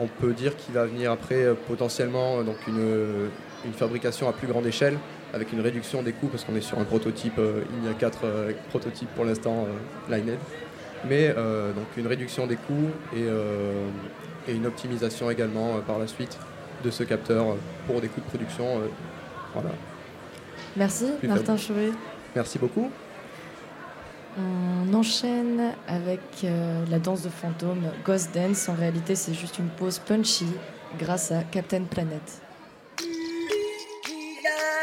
On peut dire qu'il va venir après potentiellement donc une, une fabrication à plus grande échelle avec une réduction des coûts parce qu'on est sur un prototype, euh, il y a quatre euh, prototypes pour l'instant euh, Lined, mais donc une réduction des coûts et, une optimisation également par la suite de ce capteur pour des coûts de production. voilà. Merci Martin Chauvet. Merci beaucoup. On enchaîne avec la danse de fantômes, Ghost Dance. En réalité, c'est juste une pause punchy grâce à Captain Planet.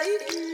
Êtes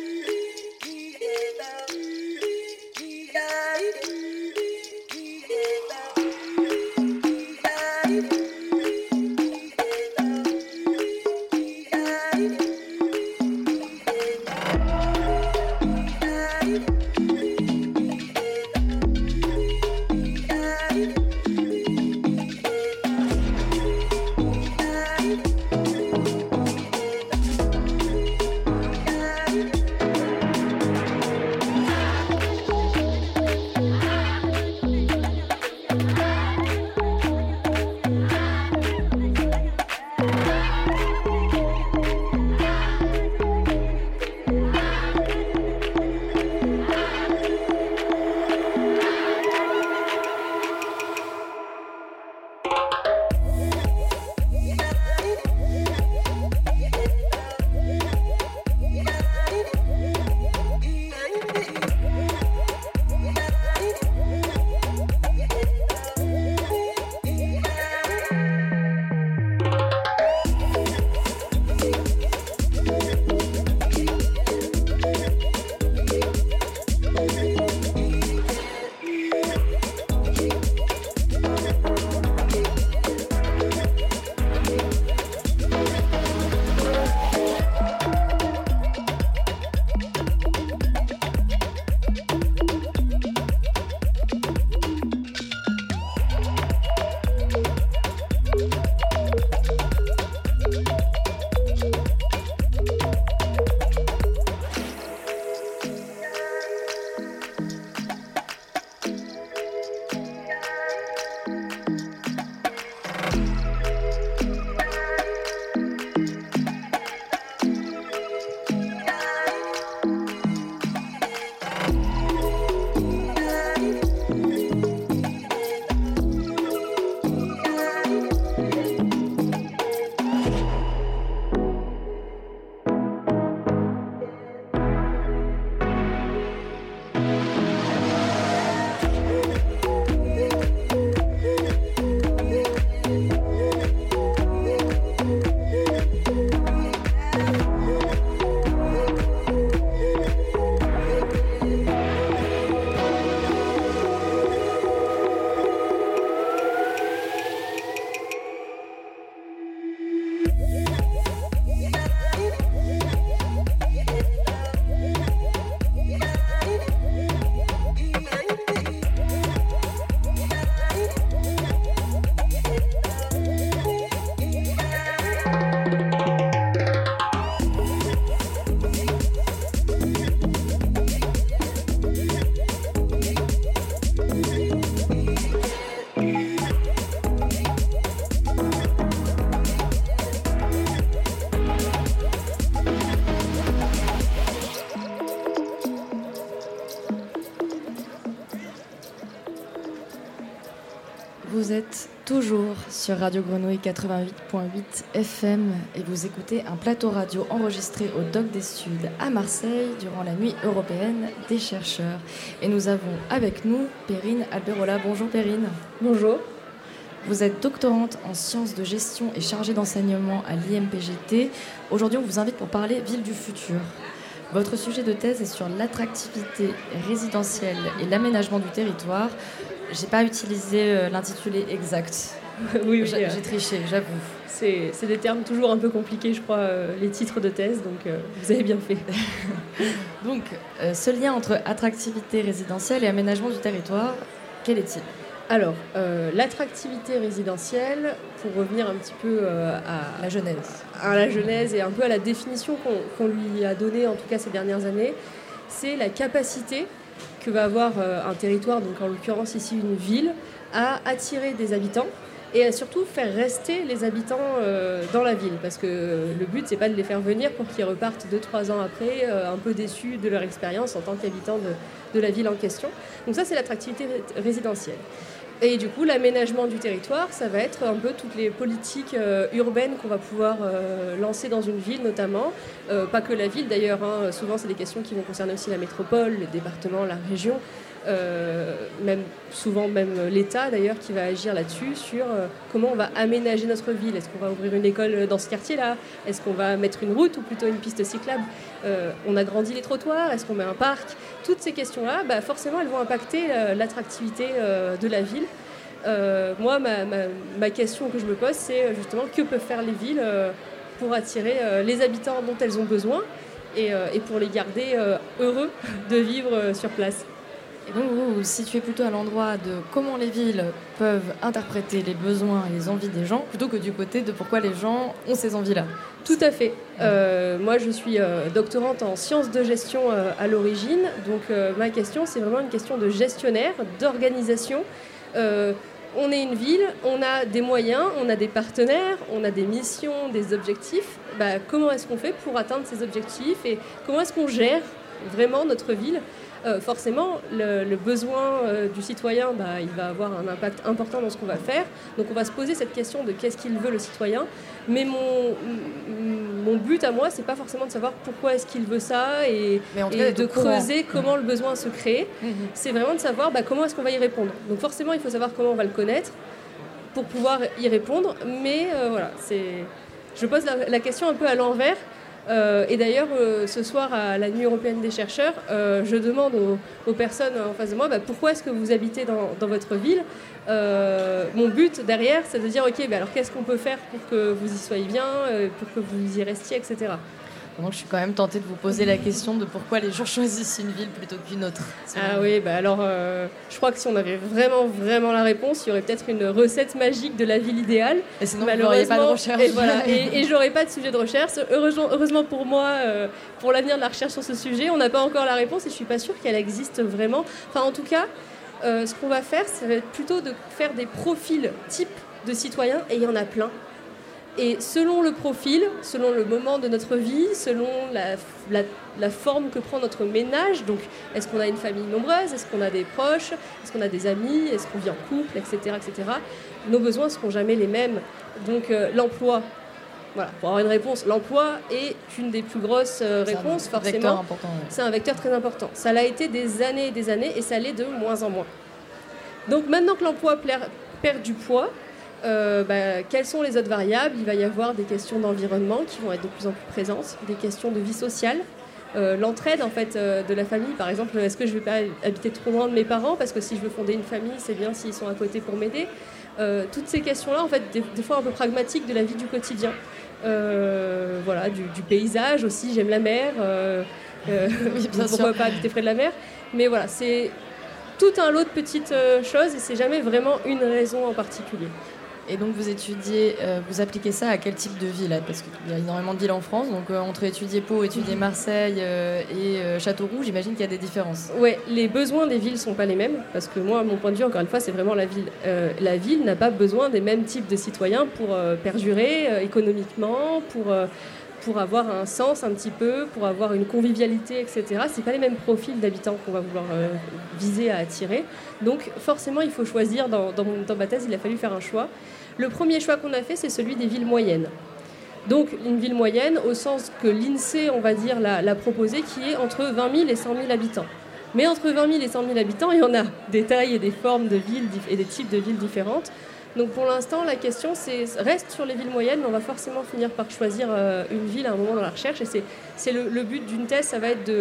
sur Radio Grenouille 88.8 FM et vous écoutez un plateau radio enregistré au Doc des Suds à Marseille durant la nuit européenne des chercheurs. Et nous avons avec nous Perrine Alberola. Bonjour Perrine. Bonjour. Vous êtes doctorante en sciences de gestion et chargée d'enseignement à l'IMPGT. Aujourd'hui, on vous invite pour parler ville du futur. Votre sujet de thèse est sur l'attractivité résidentielle et l'aménagement du territoire. J'ai pas utilisé euh, l'intitulé exact. Oui, oui, J'ai euh, triché, j'avoue. c'est des termes toujours un peu compliqués, je crois, euh, les titres de thèse, donc euh, vous avez bien fait. Donc, euh, ce lien entre attractivité résidentielle et aménagement du territoire, quel est-il? Alors, l'attractivité résidentielle, pour revenir un petit peu à, La genèse. à la genèse et un peu à la définition qu'on lui a donnée, en tout cas ces dernières années, c'est la capacité que va avoir un territoire, donc en l'occurrence ici une ville, à attirer des habitants et surtout faire rester les habitants euh, dans la ville. Parce que le but, c'est pas de les faire venir pour qu'ils repartent 2-3 ans après, euh, un peu déçus de leur expérience en tant qu'habitants de, de la ville en question. Donc ça, c'est l'attractivité ré- résidentielle. Et du coup, l'aménagement du territoire, ça va être un peu toutes les politiques euh, urbaines qu'on va pouvoir lancer dans une ville, notamment. Pas que la ville d'ailleurs, hein. souvent c'est des questions qui vont concerner aussi la métropole, le département, la région, même souvent même l'État d'ailleurs qui va agir là-dessus sur euh, comment on va aménager notre ville. Est-ce qu'on va ouvrir une école dans ce quartier-là? Est-ce qu'on va mettre une route ou plutôt une piste cyclable? Euh, On agrandit les trottoirs Est-ce qu'on met un parc? Toutes ces questions-là, bah, forcément, elles vont impacter euh, l'attractivité euh, de la ville. Euh, moi, ma, question que je me pose, c'est euh, justement que peuvent faire les villes euh, pour attirer euh, les habitants dont elles ont besoin et, euh, pour les garder euh, heureux de vivre euh, sur place? Et vous vous situez plutôt à l'endroit de comment les villes peuvent interpréter les besoins et les envies des gens, plutôt que du côté de pourquoi les gens ont ces envies-là. Tout à fait. Euh, moi, je suis euh, doctorante en sciences de gestion euh, à l'origine. Donc, ma question, c'est vraiment une question de gestionnaire, d'organisation. On est une ville, on a des moyens, on a des partenaires, on a des missions, des objectifs. Bah, comment est-ce qu'on fait pour atteindre ces objectifs et comment est-ce qu'on gère vraiment notre ville? Euh, forcément, le, le besoin euh, du citoyen, bah, il va avoir un impact important dans ce qu'on va faire. Donc on va se poser cette question de qu'est-ce qu'il veut le citoyen. Mais mon, mon but à moi, c'est pas forcément de savoir pourquoi est-ce qu'il veut ça et, Mais en tout et cas, d'être de courant. creuser comment le besoin se crée. C'est vraiment de savoir bah, comment est-ce qu'on va y répondre. Donc forcément, il faut savoir comment on va le connaître pour pouvoir y répondre. Mais euh, voilà, c'est. Je pose la, la question un peu à l'envers. Euh, et d'ailleurs, euh, ce soir à la Nuit européenne des chercheurs, euh, je demande aux, personnes en face de moi bah, pourquoi est-ce que vous habitez dans, votre ville. Mon but derrière, c'est de dire ok, bah, alors qu'est-ce qu'on peut faire pour que vous y soyez bien, pour que vous y restiez, etc. Donc, je suis quand même tentée de vous poser la question de pourquoi les gens choisissent une ville plutôt qu'une autre. Ah oui, bah alors euh, je crois que si on avait vraiment vraiment la réponse, il y aurait peut-être une recette magique de la ville idéale. Et sinon, vous n'auriez pas de Malheureusement, recherche. Et, voilà, et, et j'aurais pas de sujet de recherche. Heureusement, heureusement pour moi, euh, pour l'avenir de la recherche sur ce sujet, on n'a pas encore la réponse et je suis pas sûre qu'elle existe vraiment. Enfin, en tout cas, euh, ce qu'on va faire, ça va être plutôt de faire des profils types de citoyens et il y en a plein. Et selon le profil, selon le moment de notre vie, selon la, la- la forme que prend notre ménage, donc est-ce qu'on a une famille nombreuse, est-ce qu'on a des proches, est-ce qu'on a des amis, est-ce qu'on vit en couple, etc., etc., nos besoins ne seront jamais les mêmes. Donc euh, l'emploi, voilà, pour avoir une réponse, l'emploi est une des plus grosses euh, C'est un réponses, vecteur forcément. ouais. C'est un vecteur très important. Ça l'a été des années et des années et ça l'est de moins en moins. Donc maintenant que l'emploi perd du poids, euh, bah, quelles sont les autres variables? Il va y avoir des questions d'environnement qui vont être de plus en plus présentes, des questions de vie sociale, euh, l'entraide en fait euh, de la famille. Par exemple, est-ce que je vais pas habiter trop loin de mes parents? Parce que si je veux fonder une famille, c'est bien s'ils sont à côté pour m'aider. Toutes ces questions-là, en fait, des, des fois un peu pragmatiques de la vie du quotidien. Voilà, du, du paysage aussi. J'aime la mer. Oui, bien pourquoi sûr. pas habiter près de la mer? Mais voilà, c'est tout un lot de petites choses et c'est jamais vraiment une raison en particulier. Et donc vous étudiez, euh, vous appliquez ça à quel type de ville Parce qu'il y a énormément de villes en France, donc euh, entre étudier Pau, étudier Marseille euh, et Châteauroux, j'imagine qu'il y a des différences. Ouais, les besoins des villes sont pas les mêmes parce que moi, mon point de vue, encore une fois, c'est vraiment la ville. La ville n'a pas besoin des mêmes types de citoyens pour perdurer économiquement, pour pour avoir un sens un petit peu, pour avoir une convivialité, etc. C'est pas les mêmes profils d'habitants qu'on va vouloir euh, viser à attirer. Donc forcément, il faut choisir. Dans, dans, dans ma thèse, il a fallu faire un choix. Le premier choix qu'on a fait, c'est celui des villes moyennes. Donc une ville moyenne au sens que l'INSEE, on va dire, l'a, proposé, qui est entre 20 000 et 100 000 habitants. Mais entre 20 000 et 100 000 habitants, il y en a des tailles et des formes de villes et des types de villes différentes. Donc pour l'instant, la question reste sur les villes moyennes, mais on va forcément finir par choisir euh, une ville à un moment dans la recherche. Et c'est, le, le but d'une thèse, ça va être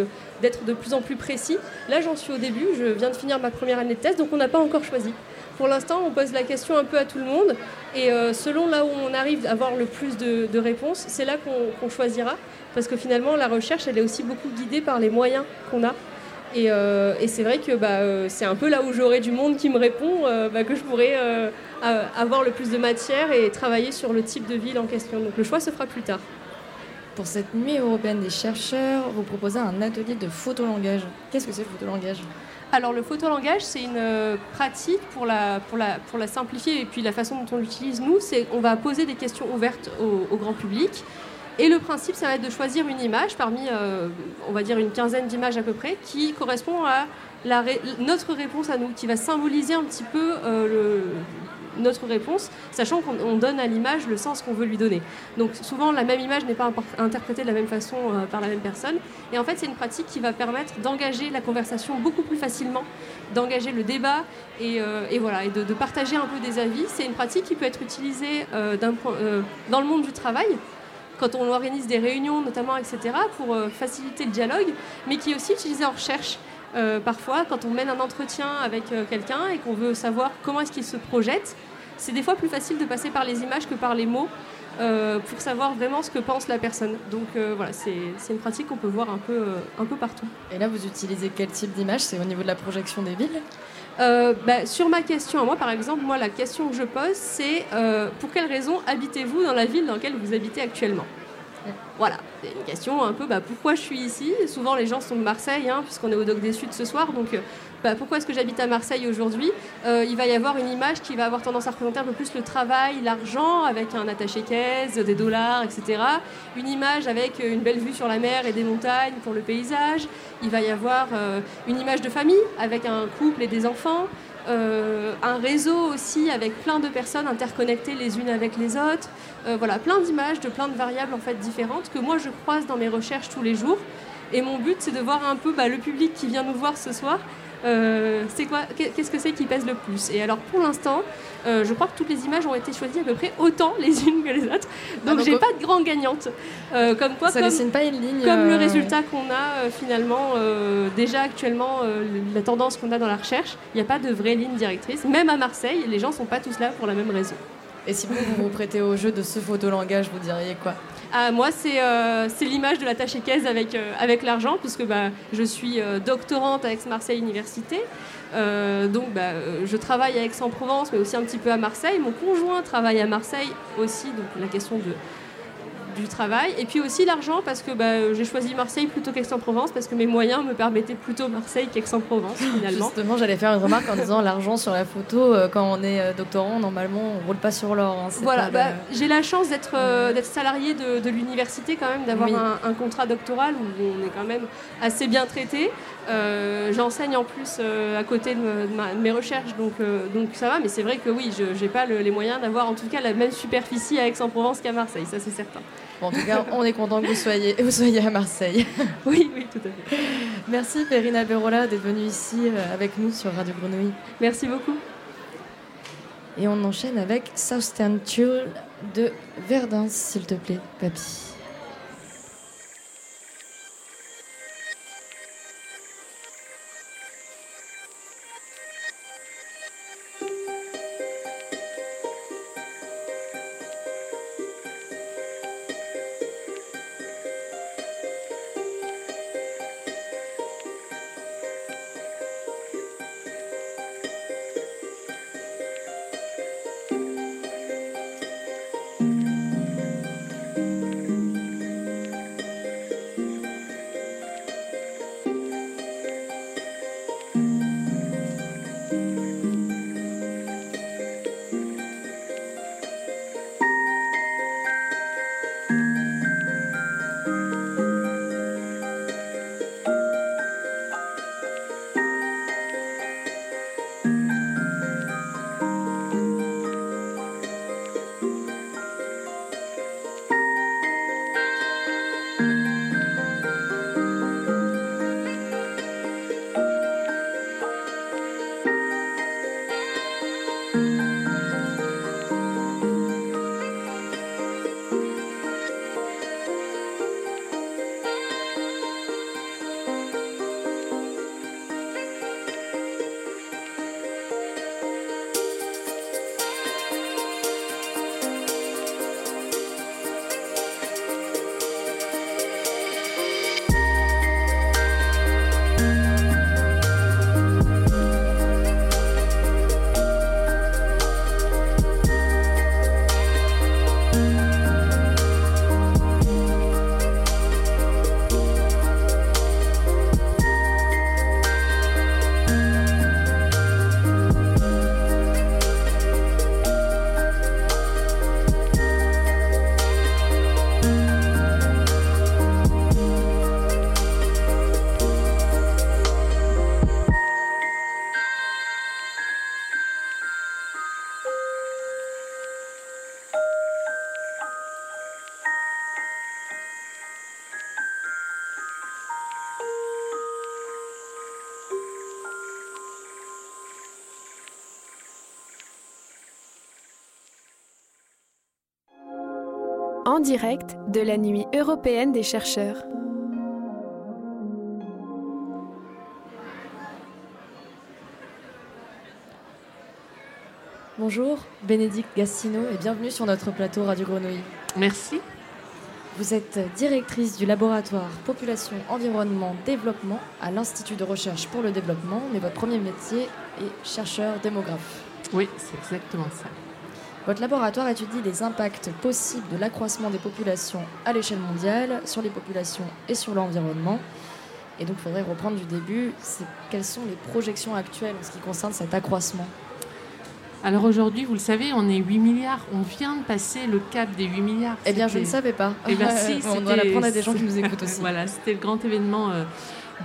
d'être de plus en plus précis. Là, j'en suis au début, je viens de finir ma première année de thèse, donc on n'a pas encore choisi. Pour l'instant, on pose la question un peu à tout le monde, et euh, selon là où on arrive à avoir le plus de, réponses, c'est là qu'on, choisira, parce que finalement, la recherche, elle est aussi beaucoup guidée par les moyens qu'on a. Et, euh, c'est vrai que bah, c'est un peu là où j'aurai du monde qui me répond, bah, que je pourrai a- avoir le plus de matière et travailler sur le type de ville en question. Donc le choix se fera plus tard. Pour cette nuit européenne des chercheurs, vous proposez un atelier de photolangage. Qu'est-ce que c'est le photolangage? Alors le photolangage, c'est une euh, pratique pour la, pour, la, pour la simplifier et puis la façon dont on l'utilise, nous, c'est on va poser des questions ouvertes au, au grand public. Et le principe, ça va être de choisir une image parmi, euh, on va dire, une quinzaine d'images à peu près, qui correspond à la ré- notre réponse à nous, qui va symboliser un petit peu euh, le- notre réponse, sachant qu'on on donne à l'image le sens qu'on veut lui donner. Donc souvent, la même image n'est pas interprétée de la même façon euh, par la même personne. Et en fait, c'est une pratique qui va permettre d'engager la conversation beaucoup plus facilement, d'engager le débat et, euh, voilà, et de, partager un peu des avis. C'est une pratique qui peut être utilisée euh, dans le monde du travail quand on organise des réunions notamment, etc., pour faciliter le dialogue, mais qui est aussi utilisé en recherche. Euh, parfois, quand on mène un entretien avec euh, quelqu'un et qu'on veut savoir comment est-ce qu'il se projette, c'est des fois plus facile de passer par les images que par les mots euh, pour savoir vraiment ce que pense la personne. Donc voilà, c'est une pratique qu'on peut voir un peu, un peu partout. Et là, vous utilisez quel type d'image? C'est au niveau de la projection des villes? Euh, bah, sur ma question, à moi par exemple, moi la question que je pose c'est pour quelles raisons habitez-vous dans la ville dans laquelle vous habitez actuellement? Voilà, c'est une question un peu bah, pourquoi je suis ici? Souvent les gens sont de Marseille, hein, puisqu'on est au Doc des Sud ce soir, donc euh, bah, pourquoi est-ce que j'habite à Marseille aujourd'hui? Euh, Il va y avoir une image qui va avoir tendance à représenter un peu plus le travail, l'argent, avec un attaché-caisse, des dollars, etc. Une image avec euh, une belle vue sur la mer et des montagnes pour le paysage. Il va y avoir une image de famille avec un couple et des enfants. Un réseau aussi avec plein de personnes interconnectées les unes avec les autres. Euh, voilà, plein d'images de plein de variables en fait différentes que moi je croise dans mes recherches tous les jours. Et mon but c'est de voir un peu bah, le public qui vient nous voir ce soir. Euh, c'est quoi Qu'est-ce que c'est qui pèse le plus Et alors pour l'instant, euh, je crois que toutes les images ont été choisies à peu près autant les unes que les autres. Donc, donc, j'ai pas de grande gagnante. Euh, comme quoi, Ça comme, dessine pas une ligne comme le résultat qu'on a finalement déjà actuellement, la tendance qu'on a dans la recherche, il n'y a pas de vraie ligne directrice. Même à Marseille, les gens sont pas tous là pour la même raison. Et si vous vous, prêtez au jeu de ce photolangage, vous diriez quoi Ah, moi, c'est euh, l'image de l'attaché caisse avec, euh, avec l'argent, puisque bah, je suis euh, doctorante à Aix-Marseille Université. Donc, bah, je travaille à Aix-en-Provence, mais aussi un petit peu à Marseille. Mon conjoint travaille à Marseille aussi, donc la question de, du travail. Et puis aussi l'argent, parce que bah, j'ai choisi Marseille plutôt qu'Aix-en-Provence, parce que mes moyens me permettaient plutôt Marseille qu'Aix-en-Provence, finalement. Justement, j'allais faire une remarque en disant l'argent sur la photo, euh, quand on est euh, doctorant, normalement, on roule pas sur l'or. hein, Voilà, bah, le- j'ai la chance d'être euh, d'être salarié de, de l'université quand même, d'avoir Oui. un, un contrat doctoral où on est quand même assez bien traité. Euh, J'enseigne en plus euh, à côté de, me- de ma- de mes recherches, donc, euh, donc ça va, mais c'est vrai que oui, je n'ai pas le- les moyens d'avoir en tout cas la même superficie à Aix-en-Provence qu'à Marseille, ça c'est certain. Bon, en tout cas, on est content que vous soyez, vous soyez à Marseille. Oui, oui, tout à fait. Merci Perrine Alberola d'être venue ici avec nous sur Radio Grenouille. Merci beaucoup. Et on enchaîne avec Southern Tulle de Verdun, s'il te plaît, papy. En direct de la Nuit européenne des chercheurs. Bonjour, Bénédicte Gastino et bienvenue sur notre plateau Radio Grenouille. Merci. Vous êtes directrice du laboratoire Population, Environnement, Développement à l'Institut de recherche pour le développement, mais votre premier métier est chercheur démographe. Oui, c'est exactement ça. Votre laboratoire étudie les impacts possibles de l'accroissement des populations à l'échelle mondiale sur les populations et sur l'environnement. Et donc, il faudrait reprendre du début. Quelles sont les projections actuelles en ce qui concerne cet accroissement? Alors aujourd'hui, vous le savez, on est 8 milliards. On vient de passer le cap des 8 milliards. Eh bien, je ne savais pas. Eh bien, si, On doit l'apprendre à des gens qui nous écoutent aussi. voilà, c'était le grand événement euh,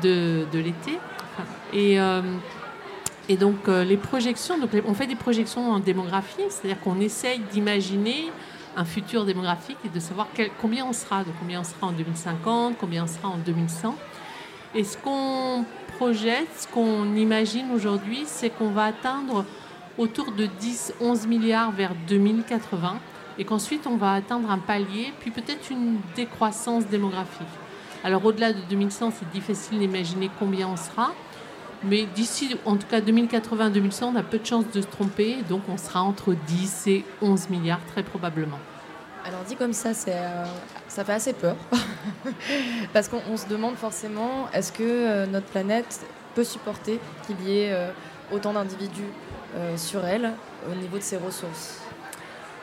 de, de l'été. Et, euh, et donc, euh, les projections, donc, on fait des projections en démographie, c'est-à-dire qu'on essaye d'imaginer un futur démographique et de savoir combien on sera, combien on sera en 2050, combien on sera en 2100. Et ce qu'on projette, ce qu'on imagine aujourd'hui, c'est qu'on va atteindre autour de 10-11 milliards vers 2080 et qu'ensuite on va atteindre un palier, puis peut-être une décroissance démographique. Alors au-delà de 2100, c'est difficile d'imaginer combien on sera, mais d'ici, en tout cas 2080-2100, on a peu de chances de se tromper, donc on sera entre 10 et 11 milliards très probablement. Alors dit comme ça, euh, ça fait assez peur. Parce qu'on on se demande forcément, est-ce que euh, notre planète peut supporter qu'il y ait euh, autant d'individus sur elle au niveau de ses ressources?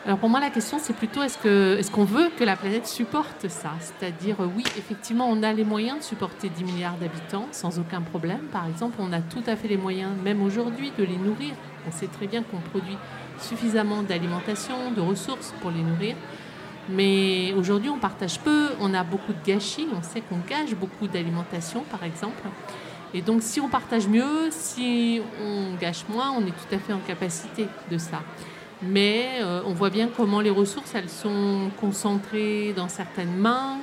Alors pour moi, la question, c'est plutôt est-ce que est-ce qu'on veut que la planète supporte ça? C'est-à-dire, euh, oui, effectivement, on a les moyens de supporter 10 milliards d'habitants sans aucun problème. Par exemple, on a tout à fait les moyens, même aujourd'hui, de les nourrir. On sait très bien qu'on produit suffisamment d'alimentation, de ressources pour les nourrir. Mais aujourd'hui, on partage peu, on a beaucoup de gâchis, on sait qu'on gâche beaucoup d'alimentation, par exemple. Et donc, si on partage mieux, si on gâche moins, on est tout à fait en capacité de ça. Mais euh, on voit bien comment les ressources, elles sont concentrées dans certaines mains,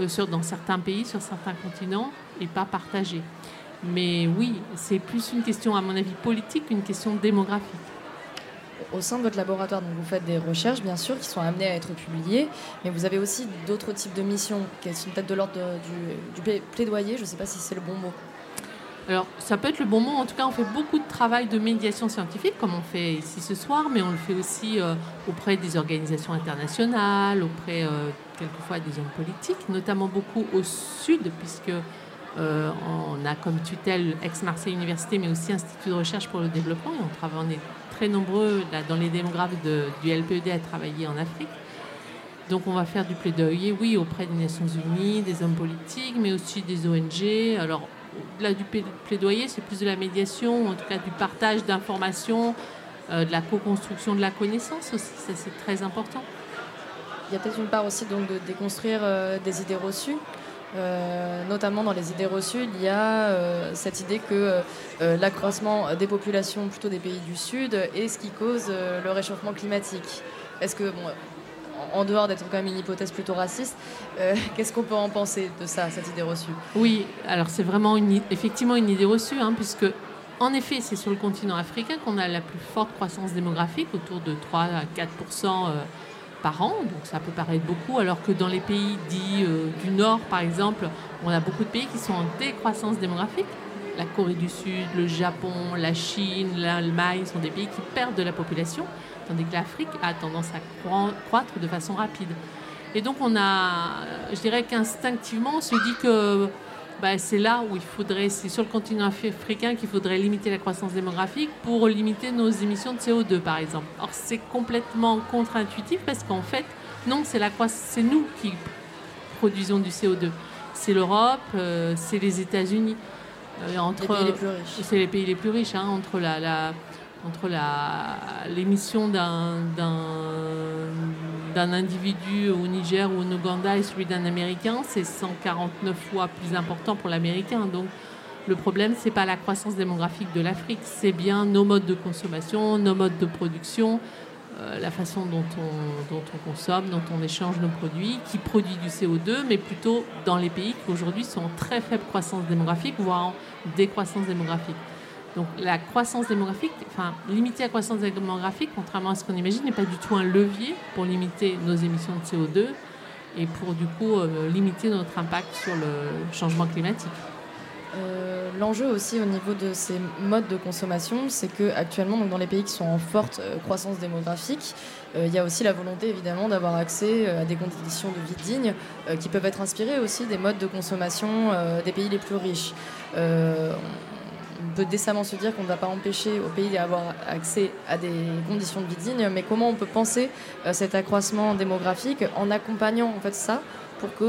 euh, dans certains pays, sur certains continents, et pas partagées. Mais oui, c'est plus une question, à mon avis, politique qu'une question démographique. Au sein de votre laboratoire, donc vous faites des recherches, bien sûr, qui sont amenées à être publiées, mais vous avez aussi d'autres types de missions qui sont peut-être de l'ordre du, du pla- plaidoyer, je ne sais pas si c'est le bon mot. Alors, ça peut être le bon mot. En tout cas, on fait beaucoup de travail de médiation scientifique, comme on fait ici ce soir, mais on le fait aussi euh, auprès des organisations internationales, auprès euh, quelquefois des hommes politiques, notamment beaucoup au sud, puisque euh, on a comme tutelle ex-Marseille Université, mais aussi Institut de recherche pour le développement, et on travaille, on est très nombreux là, dans les démographes du LPED à travailler en Afrique. Donc on va faire du plaidoyer, oui, auprès des Nations Unies, des hommes politiques, mais aussi des ONG. Alors au-delà du pla- plaidoyer, c'est plus de la médiation, en tout cas du partage d'informations, euh, de la co-construction de la connaissance aussi, c'est très important. Il y a peut-être une part aussi donc, de déconstruire euh, des idées reçues. Euh, notamment dans les idées reçues, il y a cette idée que l'accroissement des populations plutôt des pays du Sud est ce qui cause le réchauffement climatique. Est-ce que, en dehors d'être quand même une hypothèse plutôt raciste, euh, qu'est-ce qu'on peut en penser de ça, cette idée reçue? Oui, alors c'est vraiment effectivement une idée reçue, hein, puisque en effet c'est sur le continent africain qu'on a la plus forte croissance démographique, autour de 3 à 4% euh, par an, donc ça peut paraître beaucoup, alors que dans les pays dits euh, du Nord, par exemple, on a beaucoup de pays qui sont en décroissance démographique. La Corée du Sud, le Japon, la Chine, l'Allemagne sont des pays qui perdent de la population, tandis que l'Afrique a tendance à croître de façon rapide. Et donc on a, je dirais qu'instinctivement, on se dit que bah, c'est là où il faudrait, c'est sur le continent africain qu'il faudrait limiter la croissance démographique pour limiter nos émissions de CO2, par exemple. Or, c'est complètement contre-intuitif parce qu'en fait, non, c'est la croissance, c'est nous qui produisons du CO2. C'est l'Europe, euh, c'est les États-Unis. Euh, entre, Les pays les plus riches. C'est les pays les plus riches, hein, entre la, la- entre l'émission d'un, individu au Niger ou en Ouganda et celui d'un Américain, c'est 149 fois plus important pour l'Américain. Donc le problème, c'est pas la croissance démographique de l'Afrique, c'est bien nos modes de consommation, nos modes de production, euh, la façon dont on, dont on consomme, dont on échange nos produits, qui produit du CO2, mais plutôt dans les pays qui aujourd'hui sont en très faible croissance démographique, voire en décroissance démographique. Donc la croissance démographique, enfin limiter la croissance démographique, contrairement à ce qu'on imagine, n'est pas du tout un levier pour limiter nos émissions de CO2. et pour du coup euh, limiter notre impact sur le changement climatique. Euh, L'enjeu aussi au niveau de ces modes de consommation, c'est que actuellement, dans les pays qui sont en forte euh, croissance démographique, il y a aussi la volonté évidemment d'avoir accès à des conditions de vie dignes qui peuvent être inspirées aussi des modes de consommation des pays les plus riches. On peut décemment se dire qu'on ne va pas empêcher au pays d'avoir accès à des conditions de vie dignes, mais comment on peut penser euh, cet accroissement démographique en accompagnant en fait ça pour qu'il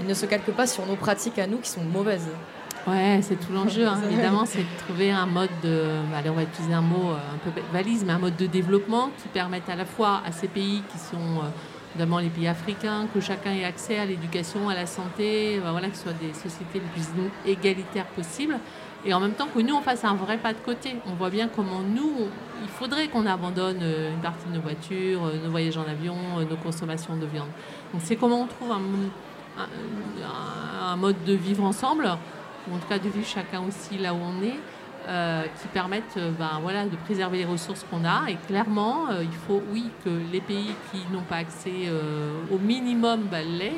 il ne se calque pas sur nos pratiques à nous qui sont mauvaises? Ouais, c'est tout l'enjeu, hein. évidemment, c'est de trouver un mode de, allez, on va utiliser un mot euh, un peu valise, mais un mode de développement qui permette à la fois à ces pays qui sont, euh, notamment les pays africains, que chacun ait accès à l'éducation, à la santé, euh, voilà, que ce soit des sociétés les plus égalitaires possibles, et en même temps que nous, on fasse un vrai pas de côté. On voit bien comment nous, il faudrait qu'on abandonne euh, une partie de nos voitures, euh, nos voyages en avion, euh, nos consommations de viande. Donc c'est comment on trouve un, mode de vivre ensemble, ou en tout cas de vivre chacun aussi là où on est, qui permettent euh, ben, voilà, de préserver les ressources qu'on a. Et clairement, il faut, oui, que les pays qui n'ont pas accès au minimum ben, euh,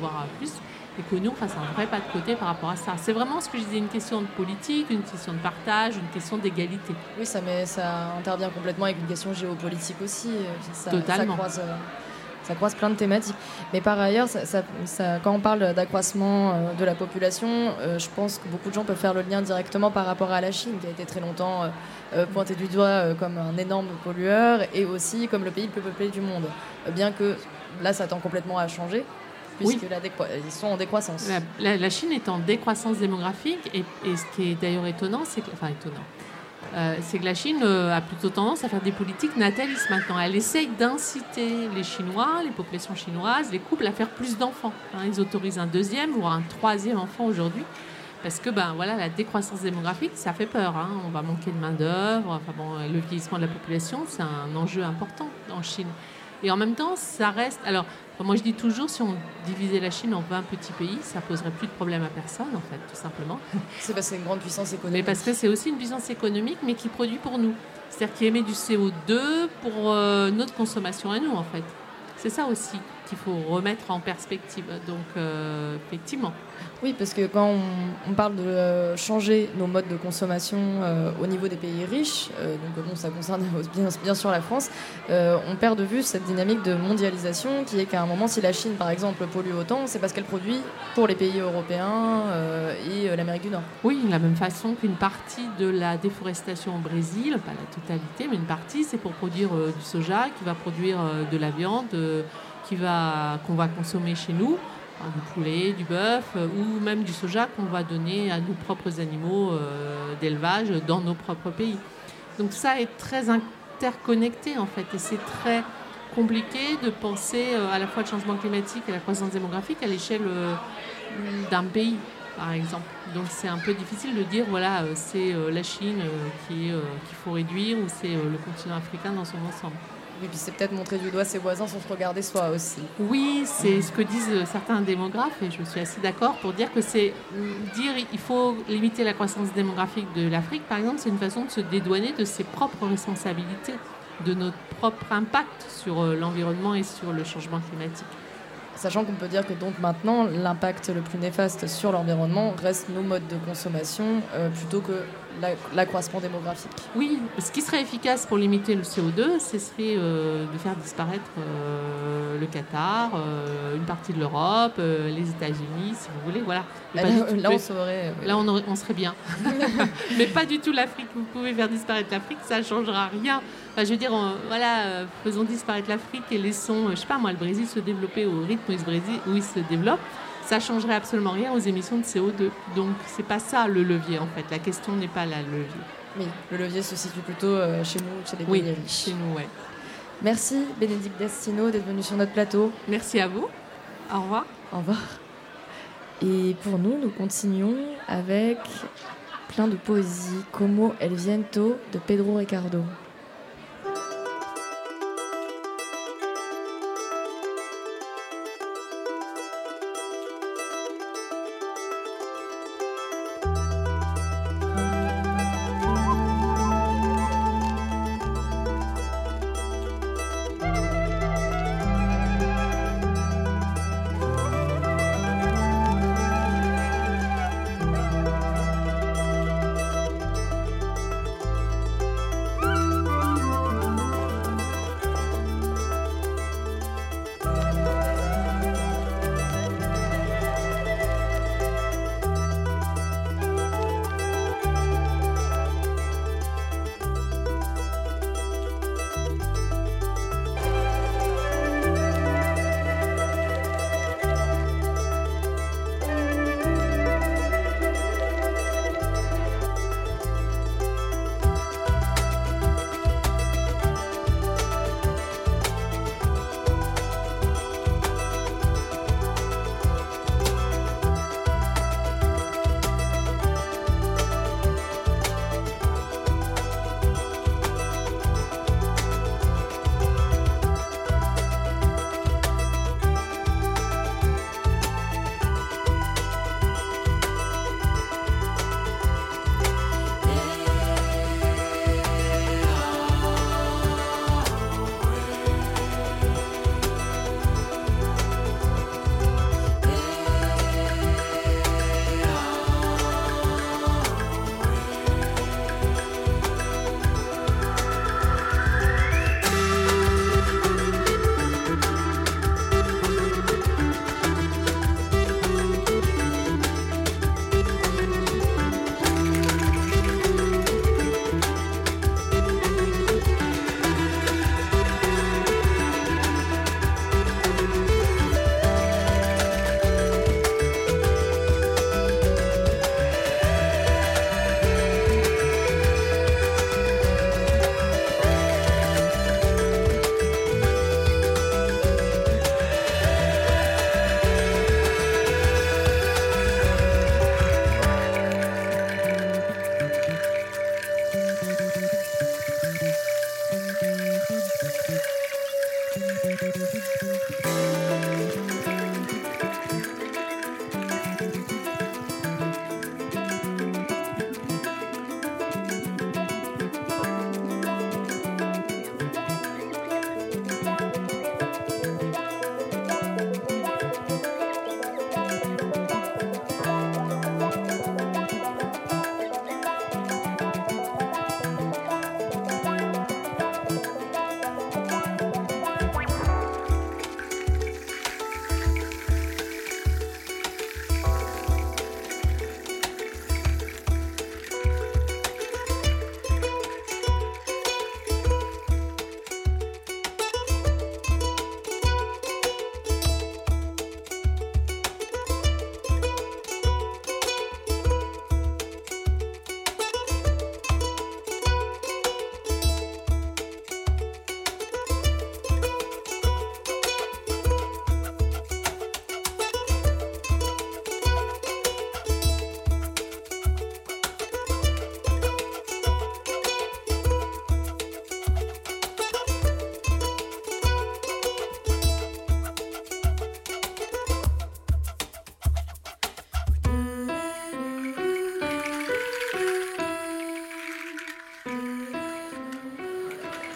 voire plus, et que nous, on fasse un vrai pas de côté par rapport à ça. C'est vraiment ce que je disais, une question de politique, une question de partage, une question d'égalité. Oui, ça, met, ça intervient complètement avec une question géopolitique aussi. euh, Ça, Totalement. Ça croise, euh, ça croise plein de thématiques. Mais par ailleurs, ça- ça- ça- quand on parle d'accroissement euh, de la population, je pense que beaucoup de gens peuvent faire le lien directement par rapport à la Chine, qui a été très longtemps pointée du doigt comme un énorme pollueur et aussi comme le pays le plus peuplé du monde. Bien que là, ça tend complètement à changer, puisque la décro- ils sont en décroissance. La, la- la Chine est en décroissance démographique et, et ce qui est d'ailleurs étonnant, c'est que, enfin étonnant, euh, c'est que la Chine euh, a plutôt tendance à faire des politiques natalistes maintenant. Elle essaye d'inciter les Chinois, les populations chinoises, les couples à faire plus d'enfants. hein. Ils autorisent un deuxième voire un troisième enfant aujourd'hui. Parce que ben, voilà, la décroissance démographique, ça fait peur. hein. On va manquer de main-d'œuvre. Enfin, bon, le vieillissement de la population, c'est un enjeu important en Chine. Et en même temps, ça reste. Alors, moi je dis toujours, si on divisait la Chine en 20 petits pays, ça poserait plus de problème à personne, en fait, tout simplement. C'est parce que c'est une grande puissance Mais économique. parce que c'est aussi une puissance économique, mais qui produit pour nous. C'est-à-dire qui émet du CO2 pour euh, notre consommation à nous, en fait. C'est ça aussi qu'il faut remettre en perspective. Donc, euh, effectivement. Oui, parce que quand on, on parle de euh, changer nos modes de consommation euh, au niveau des pays riches, euh, donc bon, ça concerne bien, bien sûr la France, on perd de vue cette dynamique de mondialisation qui est qu'à un moment, si la Chine, par exemple, pollue autant, c'est parce qu'elle produit pour les pays européens et l'Amérique du Nord. Oui, de la même façon qu'une partie de la déforestation au Brésil, pas la totalité, mais une partie, c'est pour produire du soja qui va produire de la viande qu'on va consommer chez nous, hein, du poulet, du bœuf, euh, ou même du soja qu'on va donner à nos propres animaux euh, d'élevage dans nos propres pays. Donc ça est très interconnecté en fait, et c'est très compliqué de penser euh, à la fois le changement climatique et la croissance démographique à l'échelle d'un pays par exemple. Donc c'est un peu difficile de dire voilà c'est la Chine qui qu'il faut réduire ou c'est le continent africain dans son ensemble. Et puis c'est peut-être montrer du doigt ses voisins sans se regarder soi aussi. Oui, c'est ce que disent euh, certains démographes et je suis assez d'accord pour dire que c'est euh, dire il faut limiter la croissance démographique de l'Afrique par exemple, c'est une façon de se dédouaner de ses propres responsabilités, de notre propre impact sur euh, l'environnement et sur le changement climatique. Sachant qu'on peut dire que donc maintenant, l'impact le plus néfaste sur l'environnement reste nos modes de consommation euh, plutôt que la- l'accroissement démographique. Oui, ce qui serait efficace pour limiter le CO2, ce serait euh, de faire disparaître euh, le Qatar, une partie de l'Europe, les États-Unis, si vous voulez. Voilà. Là, on. Là, aurait- on serait bien. Mais pas du tout l'Afrique. Vous pouvez faire disparaître l'Afrique, ça ne changera rien. Enfin, je veux dire, on- voilà, euh, faisons disparaître l'Afrique et laissons, euh, je sais pas moi, le Brésil se développer au rythme où il se, Brésil- où il se développe. Ça changerait absolument rien aux émissions de CO2. Donc, c'est pas ça le levier en fait. La question n'est pas là, le levier. Oui, le levier se situe plutôt euh, chez nous, chez les Oui, pays riches. chez nous, ouais. Merci Bénédicte Destino d'être venu sur notre plateau. Merci à vous. Au revoir. Au revoir. Et pour nous, nous continuons avec plein de poésie, Como el viento de Pedro Ricardo.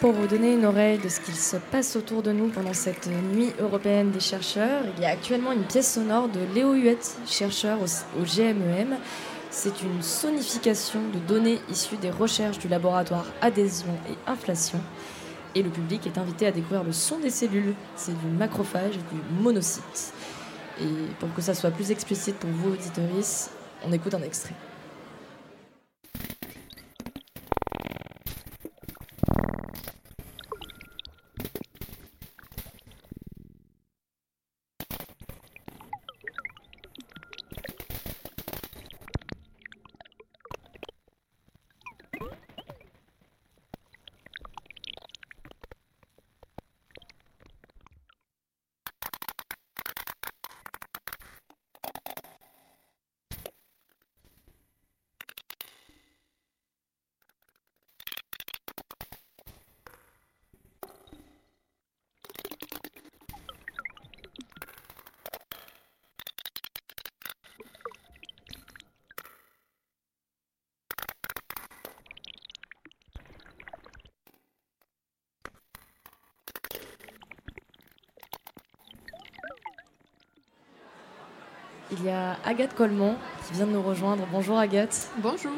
Pour vous donner une oreille de ce qu'il se passe autour de nous pendant cette nuit européenne des chercheurs. Il y a actuellement une pièce sonore de Léo Huette, chercheur au, GMEM. C'est une sonification de données issues des recherches du laboratoire Adhésion et Inflation. Et le public est invité à découvrir le son des cellules. C'est du macrophage du monocyte. Et pour que ça soit plus explicite pour vous, auditoris, on écoute un extrait. Agathe Colmont qui vient de nous rejoindre. Bonjour Agathe. Bonjour.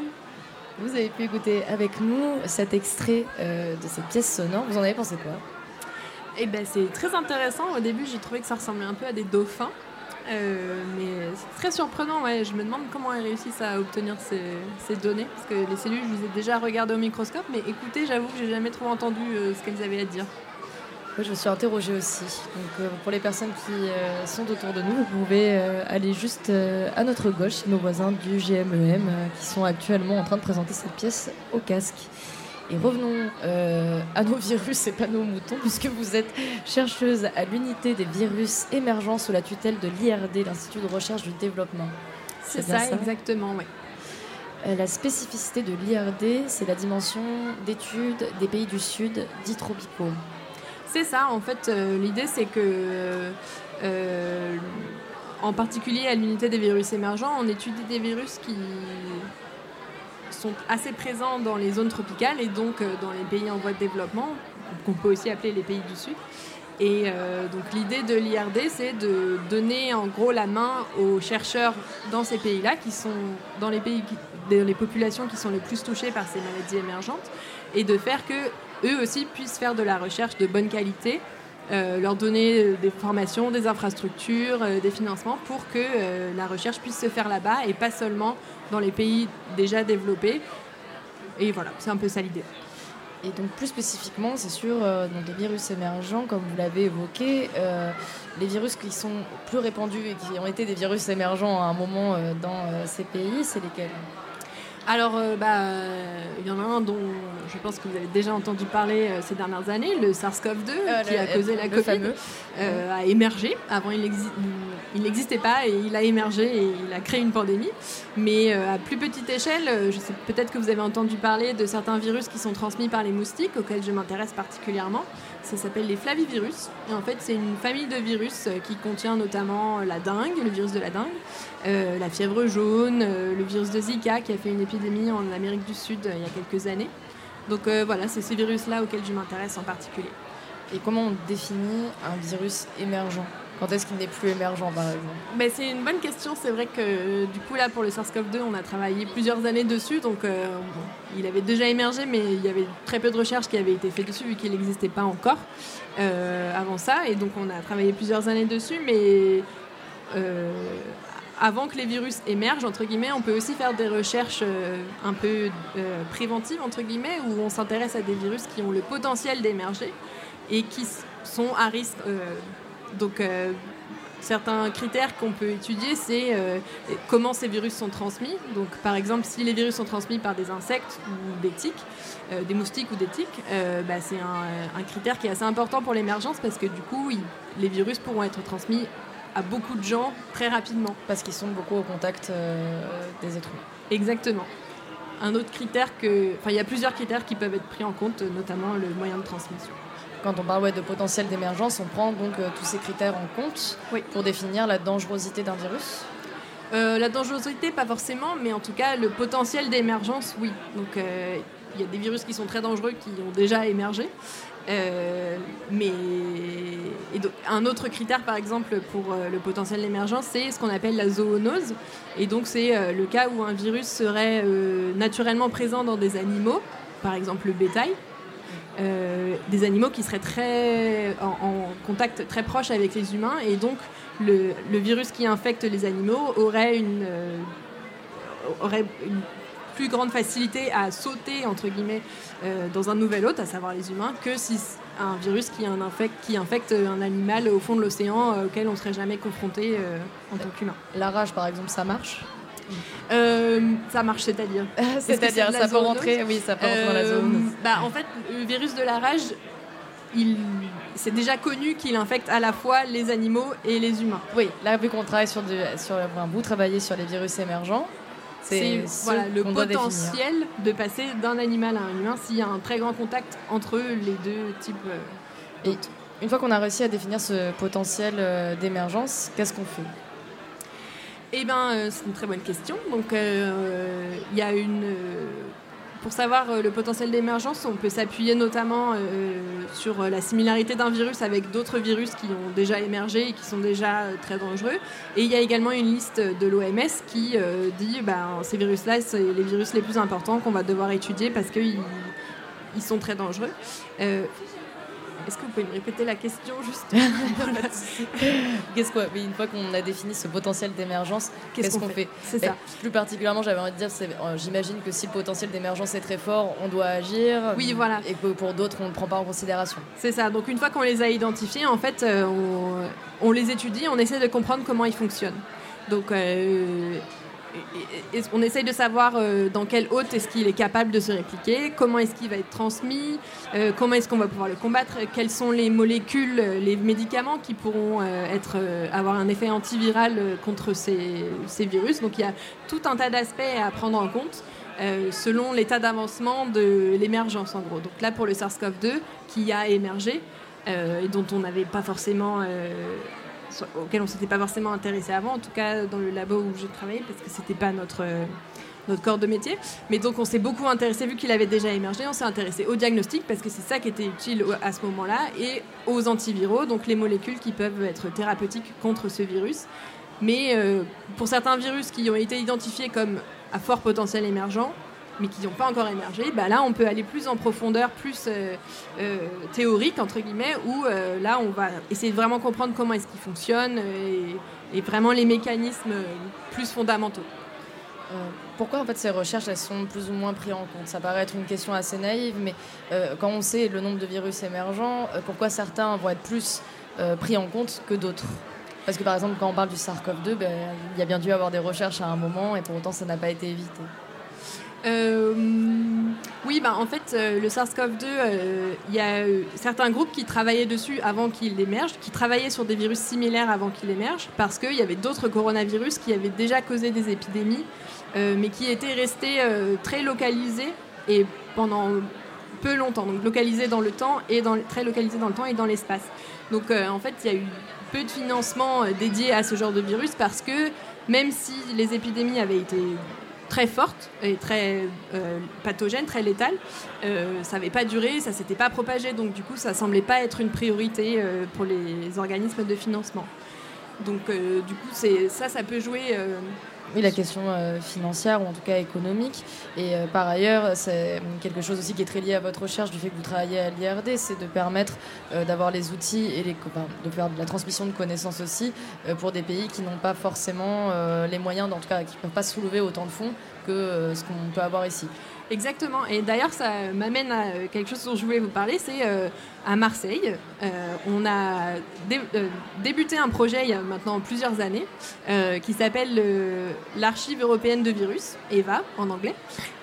Vous avez pu écouter avec nous cet extrait euh, de cette pièce sonore. Vous en avez pensé quoi? Eh ben, c'est très intéressant. Au début, j'ai trouvé que ça ressemblait un peu à des dauphins. Euh, mais c'est très surprenant, ouais. je me demande comment elles réussissent à obtenir ces, ces, données, parce que les cellules, je les ai déjà regardées au microscope, mais écoutez, j'avoue que j'ai jamais trop entendu euh, ce qu'elles avaient à dire. Oui, je me suis interrogée aussi. Donc, euh, pour les personnes qui euh, sont autour de nous, vous pouvez euh, aller juste à notre gauche, nos voisins du GMEM, qui sont actuellement en train de présenter cette pièce au casque. Et revenons à nos virus et pas nos moutons, puisque vous êtes chercheuse à l'unité des virus émergents sous la tutelle de l'IRD, l'Institut de recherche du développement. C'est ça, ça, exactement, oui. La spécificité de l'IRD, c'est la dimension d'étude des pays du Sud dits tropicaux. C'est ça, en fait, euh, l'idée c'est que, euh, en particulier à l'unité des virus émergents, on étudie des virus qui sont assez présents dans les zones tropicales et donc euh, dans les pays en voie de développement, qu'on peut aussi appeler les pays du Sud. Et euh, donc l'idée de l'IRD, c'est de donner en gros la main aux chercheurs dans ces pays-là, qui sont dans les pays, dans les populations qui sont les plus touchées par ces maladies émergentes, et de faire que eux aussi puissent faire de la recherche de bonne qualité, euh, leur donner des formations, des infrastructures, euh, des financements pour que euh, la recherche puisse se faire là-bas et pas seulement dans les pays déjà développés. Et voilà, c'est un peu ça l'idée. Et donc plus spécifiquement, c'est sûr, euh, dans des virus émergents, comme vous l'avez évoqué, euh, les virus qui sont plus répandus et qui ont été des virus émergents à un moment euh, dans ces pays, c'est lesquels? Alors, bah, il y en a un dont je pense que vous avez déjà entendu parler ces dernières années, le SARS-CoV-2, Euh, qui a causé la Covid, euh, a émergé. Avant, il exi- il n'existait pas et il a émergé et il a créé une pandémie. Mais euh, à plus petite échelle, euh, je sais peut-être que vous avez entendu parler de certains virus qui sont transmis par les moustiques, auxquels je m'intéresse particulièrement. Ça s'appelle les flavivirus. Et en fait, c'est une famille de virus euh, qui contient notamment la dengue, le virus de la dengue, euh, la fièvre jaune, euh, le virus de Zika qui a fait une épidémie en Amérique du Sud euh, il y a quelques années. Donc voilà, c'est ces virus-là auxquels je m'intéresse en particulier. Et comment on définit un virus émergent? Quand est-ce qu'il n'est plus émergent, par exemple? Ben, c'est une bonne question. C'est vrai que euh, du coup, là, pour le SARS-CoV-2, on a travaillé plusieurs années dessus. Donc, euh, bon, il avait déjà émergé, mais il y avait très peu de recherches qui avaient été faites dessus, vu qu'il n'existait pas encore euh, avant ça. Et donc, on a travaillé plusieurs années dessus. Mais avant que les virus émergent, entre guillemets, on peut aussi faire des recherches euh, un peu euh, préventives, entre guillemets, où on s'intéresse à des virus qui ont le potentiel d'émerger et qui sont à risque. euh, donc, certains critères qu'on peut étudier, c'est comment ces virus sont transmis. Donc, par exemple, si les virus sont transmis par des insectes ou des tiques, des moustiques ou des tiques, bah, c'est un, critère qui est assez important pour l'émergence parce que du coup, les virus pourront être transmis à beaucoup de gens très rapidement. Parce qu'ils sont beaucoup au contact euh, des êtres humains. Exactement. Un autre critère que. Enfin, il y a plusieurs critères qui peuvent être pris en compte, notamment le moyen de transmission. Quand on parle ouais, de potentiel d'émergence, on prend donc euh, tous ces critères en compte pour définir la dangerosité d'un virus? Euh, la dangerosité, pas forcément, mais en tout cas, le potentiel d'émergence, oui. Donc, il y a des virus qui sont très dangereux qui ont déjà émergé. Euh, mais un autre critère, par exemple, pour euh, le potentiel d'émergence, c'est ce qu'on appelle la zoonose. Et donc, c'est euh, le cas où un virus serait naturellement présent dans des animaux, par exemple le bétail. Des animaux qui seraient très en, contact très proche avec les humains et donc le, virus qui infecte les animaux aurait une, aurait une plus grande facilité à sauter entre guillemets euh, dans un nouvel hôte, à savoir les humains, que si un virus qui, un infecte, qui infecte un animal au fond de l'océan euh, auquel on ne serait jamais confronté euh, en tant qu'humain. La rage, par exemple, ça marche? Euh, ça marche, c'est-à-dire C'est-à-dire, ça peut rentrer, oui, ça peut rentrer dans la zoonose. bah, En fait, le virus de la rage, il, c'est déjà connu qu'il infecte à la fois les animaux et les humains. Oui, là, vu qu'on travaille sur, du, sur sur les virus émergents, C'est voilà, le potentiel de passer d'un animal à un humain s'il y a un très grand contact entre les deux types. euh, Et une fois qu'on a réussi à définir ce potentiel euh, d'émergence, qu'est-ce qu'on fait? Eh bien, euh, c'est une très bonne question. Donc, il y a une. Pour savoir euh, le potentiel d'émergence, on peut s'appuyer notamment euh, sur euh, la similarité d'un virus avec d'autres virus qui ont déjà émergé et qui sont déjà très dangereux. Et il y a également une liste de l'OMS qui dit ben, ces virus-là, c'est les virus les plus importants qu'on va devoir étudier parce qu'ils ils sont très dangereux. Est-ce que vous pouvez me répéter la question juste Qu'est-ce oui, une fois qu'on a défini ce potentiel d'émergence, Qu'est-ce qu'on fait ça. Plus particulièrement, j'avais envie de dire, euh, j'imagine que si le potentiel d'émergence est très fort, on doit agir. Oui, voilà. Et que pour d'autres, on ne le prend pas en considération. C'est ça. Donc une fois qu'on les a identifiés, en fait, euh, on, on les étudie, on essaie de comprendre comment ils fonctionnent. Donc euh, on essaye de savoir euh, dans quel hôte est-ce qu'il est capable de se répliquer, comment est-ce qu'il va être transmis, euh, comment est-ce qu'on va pouvoir le combattre, quelles sont les molécules, euh, les médicaments qui pourront avoir un effet antiviral contre ces, virus. Donc il y a tout un tas d'aspects à prendre en compte. selon l'état d'avancement de l'émergence en gros. Donc là pour le SARS-CoV-2 qui a émergé et dont on n'avait pas forcément auquel on s'était pas forcément intéressé avant, en tout cas dans le labo où j'ai travaillé, parce que c'était pas notre, euh, notre corps de métier. Mais donc on s'est beaucoup intéressé, vu qu'il avait déjà émergé, on s'est intéressé au diagnostic, parce que c'est ça qui était utile à ce moment-là, et aux antiviraux, donc les molécules qui peuvent être thérapeutiques contre ce virus. Mais euh, pour certains virus qui ont été identifiés comme à fort potentiel émergent, mais qui n'ont pas encore émergé, bah là on peut aller plus en profondeur, plus euh, euh, théorique entre guillemets, où euh, là on va essayer de vraiment comprendre comment est-ce qu'il fonctionne euh, et, vraiment les mécanismes plus fondamentaux. Pourquoi en fait ces recherches elles sont plus ou moins prises en compte? Ça paraît être une question assez naïve, mais quand on sait le nombre de virus émergents, pourquoi certains vont être plus pris en compte que d'autres? Parce que par exemple quand on parle du SARS-CoV-2, ben, il y a bien dû avoir des recherches à un moment et pour autant ça n'a pas été évité. Euh, oui, bah, en fait, euh, le SARS-CoV-2, euh, il y a euh, certains groupes qui travaillaient dessus avant qu'il émerge, qui travaillaient sur des virus similaires avant qu'il émerge, parce qu'il y avait d'autres coronavirus qui avaient déjà causé des épidémies, mais qui étaient restés très localisés et pendant peu longtemps, donc localisés dans le temps et très localisés dans le temps et dans l'espace. Donc en fait, il y a eu peu de financement dédié à ce genre de virus parce que même si les épidémies avaient été très fortes et très euh, pathogènes, très létales, euh, ça n'avait pas duré, ça s'était pas propagé, donc du coup ça semblait pas être une priorité euh, pour les organismes de financement. Donc du coup ça, ça peut jouer. Oui, la question euh, financière ou en tout cas économique. Et euh, par ailleurs, c'est quelque chose aussi qui est très lié à votre recherche du fait que vous travaillez à l'IRD, c'est de permettre euh, d'avoir les outils et les, de faire de la transmission de connaissances aussi euh, pour des pays qui n'ont pas forcément les moyens, en tout cas qui ne peuvent pas soulever autant de fonds que ce qu'on peut avoir ici. Exactement. Et d'ailleurs, ça m'amène à euh, quelque chose dont je voulais vous parler. C'est euh, à Marseille, euh, on a dé- débuté un projet il y a maintenant plusieurs années qui s'appelle l'Archive européenne de virus, EVA en anglais.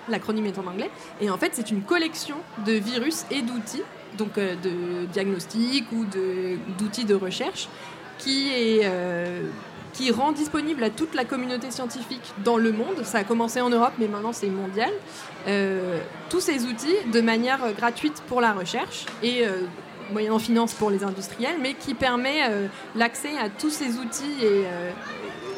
L'acronyme est en anglais. Et en fait, c'est une collection de virus et d'outils, donc de diagnostic ou d'outils de, recherche, qui est qui rend disponible à toute la communauté scientifique dans le monde. Ça a commencé en Europe, mais maintenant c'est mondial. Euh, tous ces outils de manière euh, gratuite pour la recherche et euh, moyennant finance pour les industriels, mais qui permet euh, l'accès à tous ces outils et,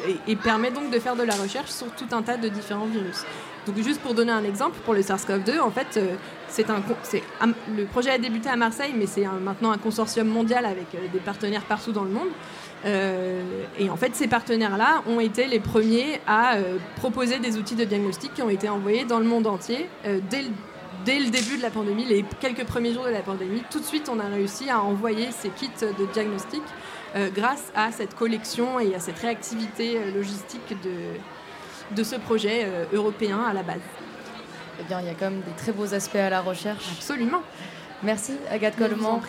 et- et permet donc de faire de la recherche sur tout un tas de différents virus. Donc juste pour donner un exemple, pour le SARS-CoV-2, en fait, un, le projet a débuté à Marseille, mais c'est maintenant un consortium mondial avec des partenaires partout dans le monde. Euh, et en fait, ces partenaires-là ont été les premiers à euh, proposer des outils de diagnostic qui ont été envoyés dans le monde entier euh, dès, le, dès le début de la pandémie, les quelques premiers jours de la pandémie. Tout de suite, on a réussi à envoyer ces kits de diagnostic euh, grâce à cette collection et à cette réactivité euh, logistique de, de ce projet euh, européen à la base. Eh bien, il y a quand même des très beaux aspects à la recherche. Absolument. Merci, Agathe Coleman.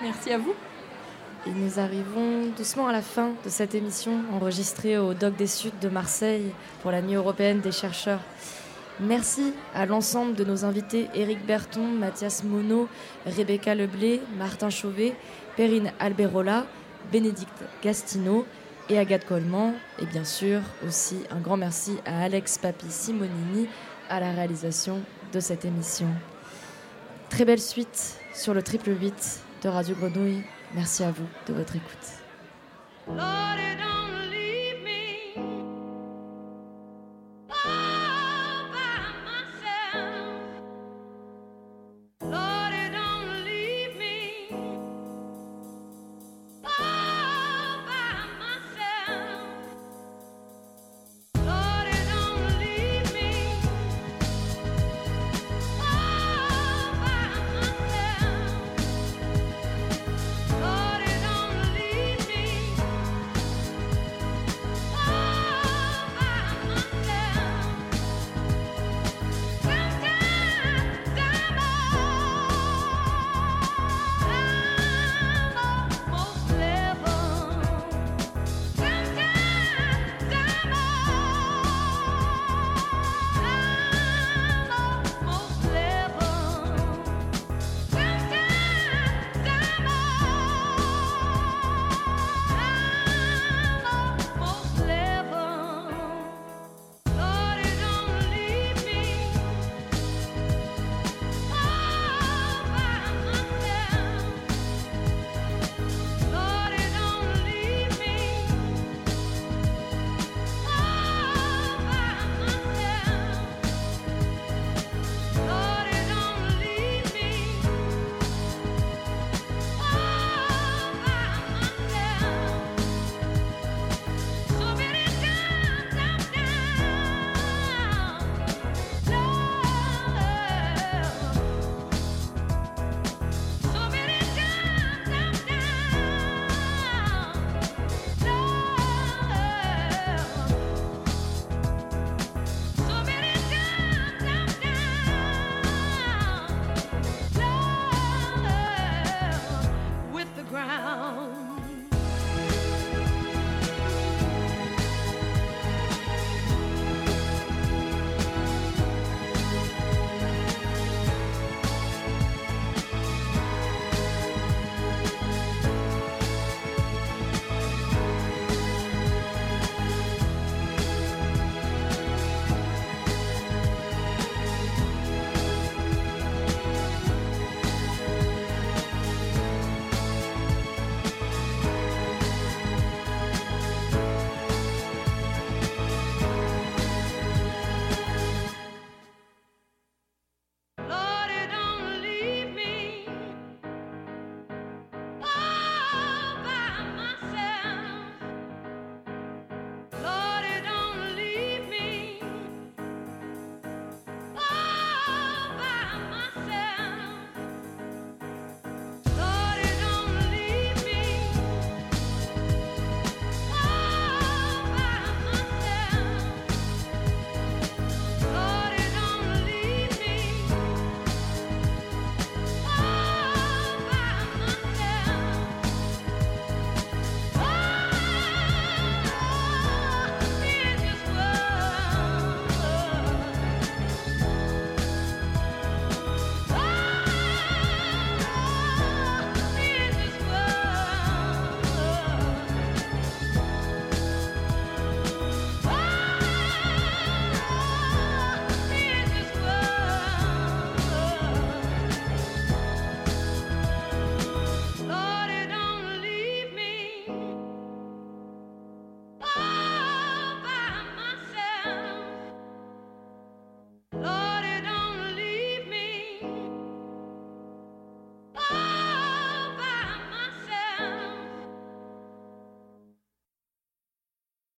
Merci à vous. Et nous arrivons doucement à la fin de cette émission enregistrée au Doc des Suds de Marseille pour la nuit européenne des chercheurs. Merci à l'ensemble de nos invités Éric Berton, Mathias Monod, Rebecca Leblé, Martin Chauvet, Perrine Alberola, Bénédicte Gastineau et Agathe Coleman. Et bien sûr aussi un grand merci à Alex Papi Simonini à la réalisation de cette émission. Très belle suite sur le triple 8 de Radio Grenouille. Merci à vous de votre écoute.